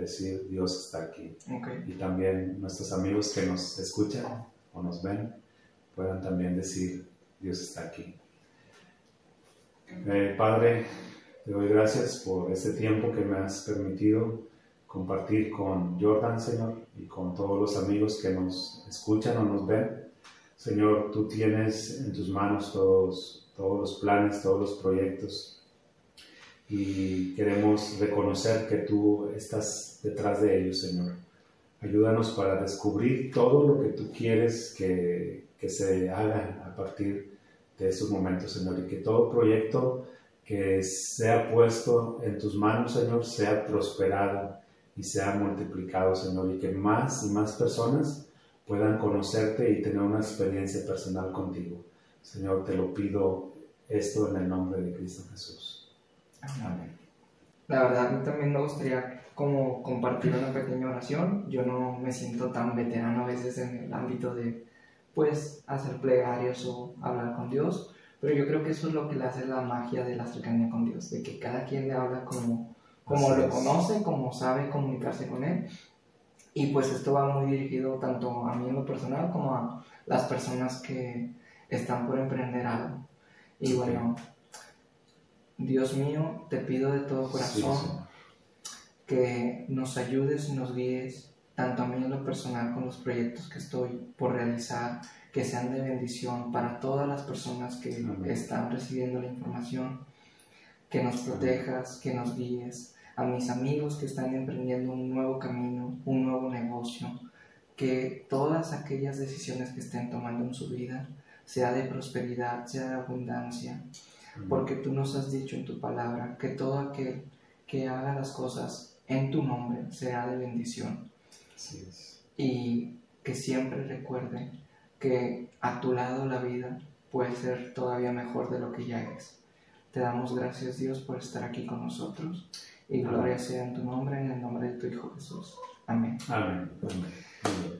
Speaker 3: decir Dios está aquí. Y también nuestros amigos que nos escuchan o nos ven puedan también decir Dios está aquí. Eh, Padre, te doy gracias por este tiempo que me has permitido compartir con Jordan, Señor, y con todos los amigos que nos escuchan o nos ven. Señor, tú tienes en tus manos todos, todos los planes, todos los proyectos y queremos reconocer que tú estás detrás de ellos, Señor. Ayúdanos para descubrir todo lo que tú quieres que, que se haga a partir de esos momentos, Señor, y que todo proyecto que sea puesto en tus manos, Señor, sea prosperado y sea multiplicado, Señor, y que más y más personas puedan conocerte y tener una experiencia personal contigo. Señor, te lo pido esto en el nombre de Cristo Jesús. Amén.
Speaker 2: La verdad, a mí también me gustaría como compartir una pequeña oración. Yo no me siento tan veterano a veces en el ámbito de, pues, hacer plegarios o hablar con Dios, pero yo creo que eso es lo que le hace la magia de la cercanía con Dios, de que cada quien le habla como como lo conoce, como sabe comunicarse con él. Y pues esto va muy dirigido tanto a mí en lo personal como a las personas que están por emprender algo. Y bueno, Dios mío, te pido de todo corazón que nos ayudes y nos guíes, tanto a mí en lo personal con los proyectos que estoy por realizar, que sean de bendición para todas las personas que están recibiendo la información, que nos protejas, que nos guíes, a mis amigos que están emprendiendo un nuevo camino, un nuevo negocio, que todas aquellas decisiones que estén tomando en su vida, sea de prosperidad, sea de abundancia, porque tú nos has dicho en tu palabra que todo aquel que haga las cosas en tu nombre será de bendición. Y que siempre recuerde que a tu lado la vida puede ser todavía mejor de lo que ya es. Te damos gracias Dios por estar aquí con nosotros y gloria sea en tu nombre, en el nombre de tu Hijo Jesús. Amén.
Speaker 3: Amén.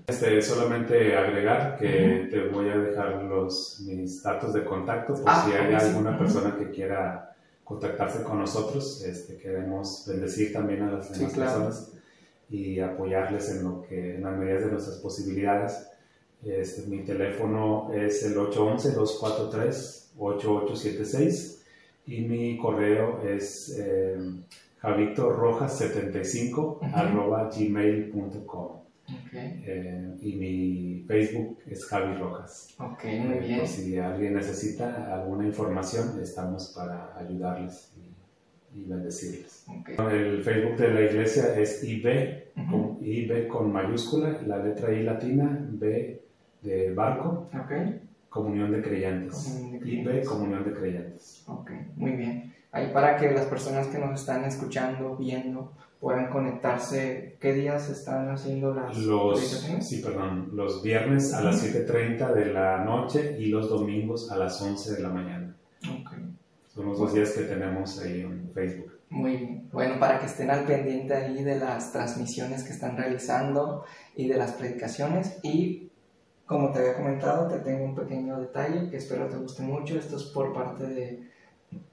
Speaker 3: Este, solamente agregar que te voy a dejar los, mis datos de contacto por ah, si hay alguna persona que quiera contactarse con nosotros. Este, queremos bendecir también a las demás personas y apoyarles en lo que en las medidas de nuestras posibilidades. Este, mi teléfono es el 811-243-8876 y mi correo es eh, javitorrojas75 arroba gmail.com. Eh, y mi Facebook es Javi Rojas.
Speaker 2: Ok, muy eh, bien.
Speaker 3: si alguien necesita alguna información, estamos para ayudarles y, bendecirles. El Facebook de la iglesia es IB, con, IB con mayúscula, la letra I latina, B de barco.
Speaker 2: Okay.
Speaker 3: Comunión de creyentes. IB, Comunión de creyentes.
Speaker 2: Ok, muy bien ahí para que las personas que nos están escuchando, viendo, puedan conectarse. ¿Qué días están haciendo las
Speaker 3: los, Sí, perdón, los viernes a las 7.30 de la noche y los domingos a las 11 de la mañana.
Speaker 2: Okay.
Speaker 3: Son los dos días que tenemos ahí en Facebook.
Speaker 2: Muy bien. Bueno, para que estén al pendiente ahí de las transmisiones que están realizando y de las predicaciones. Y como te había comentado, te tengo un pequeño detalle que espero te guste mucho. Esto es por parte de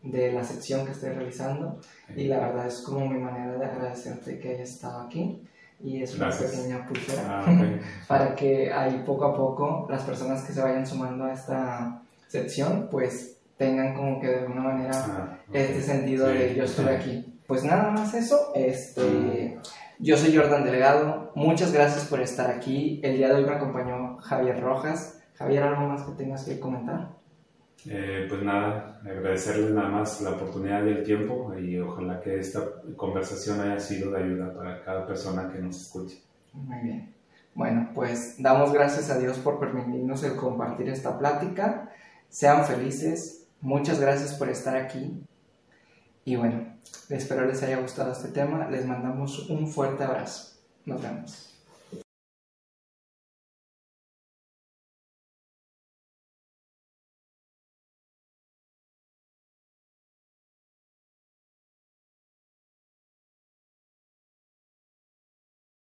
Speaker 2: de la sección que estoy realizando. Y la verdad es como mi manera de agradecerte que hayas estado aquí. Y es una pequeña pulsera ah, [laughs] para que ahí poco a poco las personas que se vayan sumando a esta sección pues tengan como que de alguna manera ah, este sentido de yo estoy aquí. Pues nada más eso, este, yo soy Jordan Delegado, muchas gracias por estar aquí, el día de hoy me acompañó Javier Rojas. Javier, ¿algo más que tengas que comentar?
Speaker 3: Eh, pues nada, agradecerles nada más la oportunidad y el tiempo y ojalá que esta conversación haya sido de ayuda para cada persona que nos escuche.
Speaker 2: Muy bien. Bueno, pues damos gracias a Dios por permitirnos el compartir esta plática. Sean felices. Muchas gracias por estar aquí. Y bueno, espero les haya gustado este tema. Les mandamos un fuerte abrazo. Nos vemos.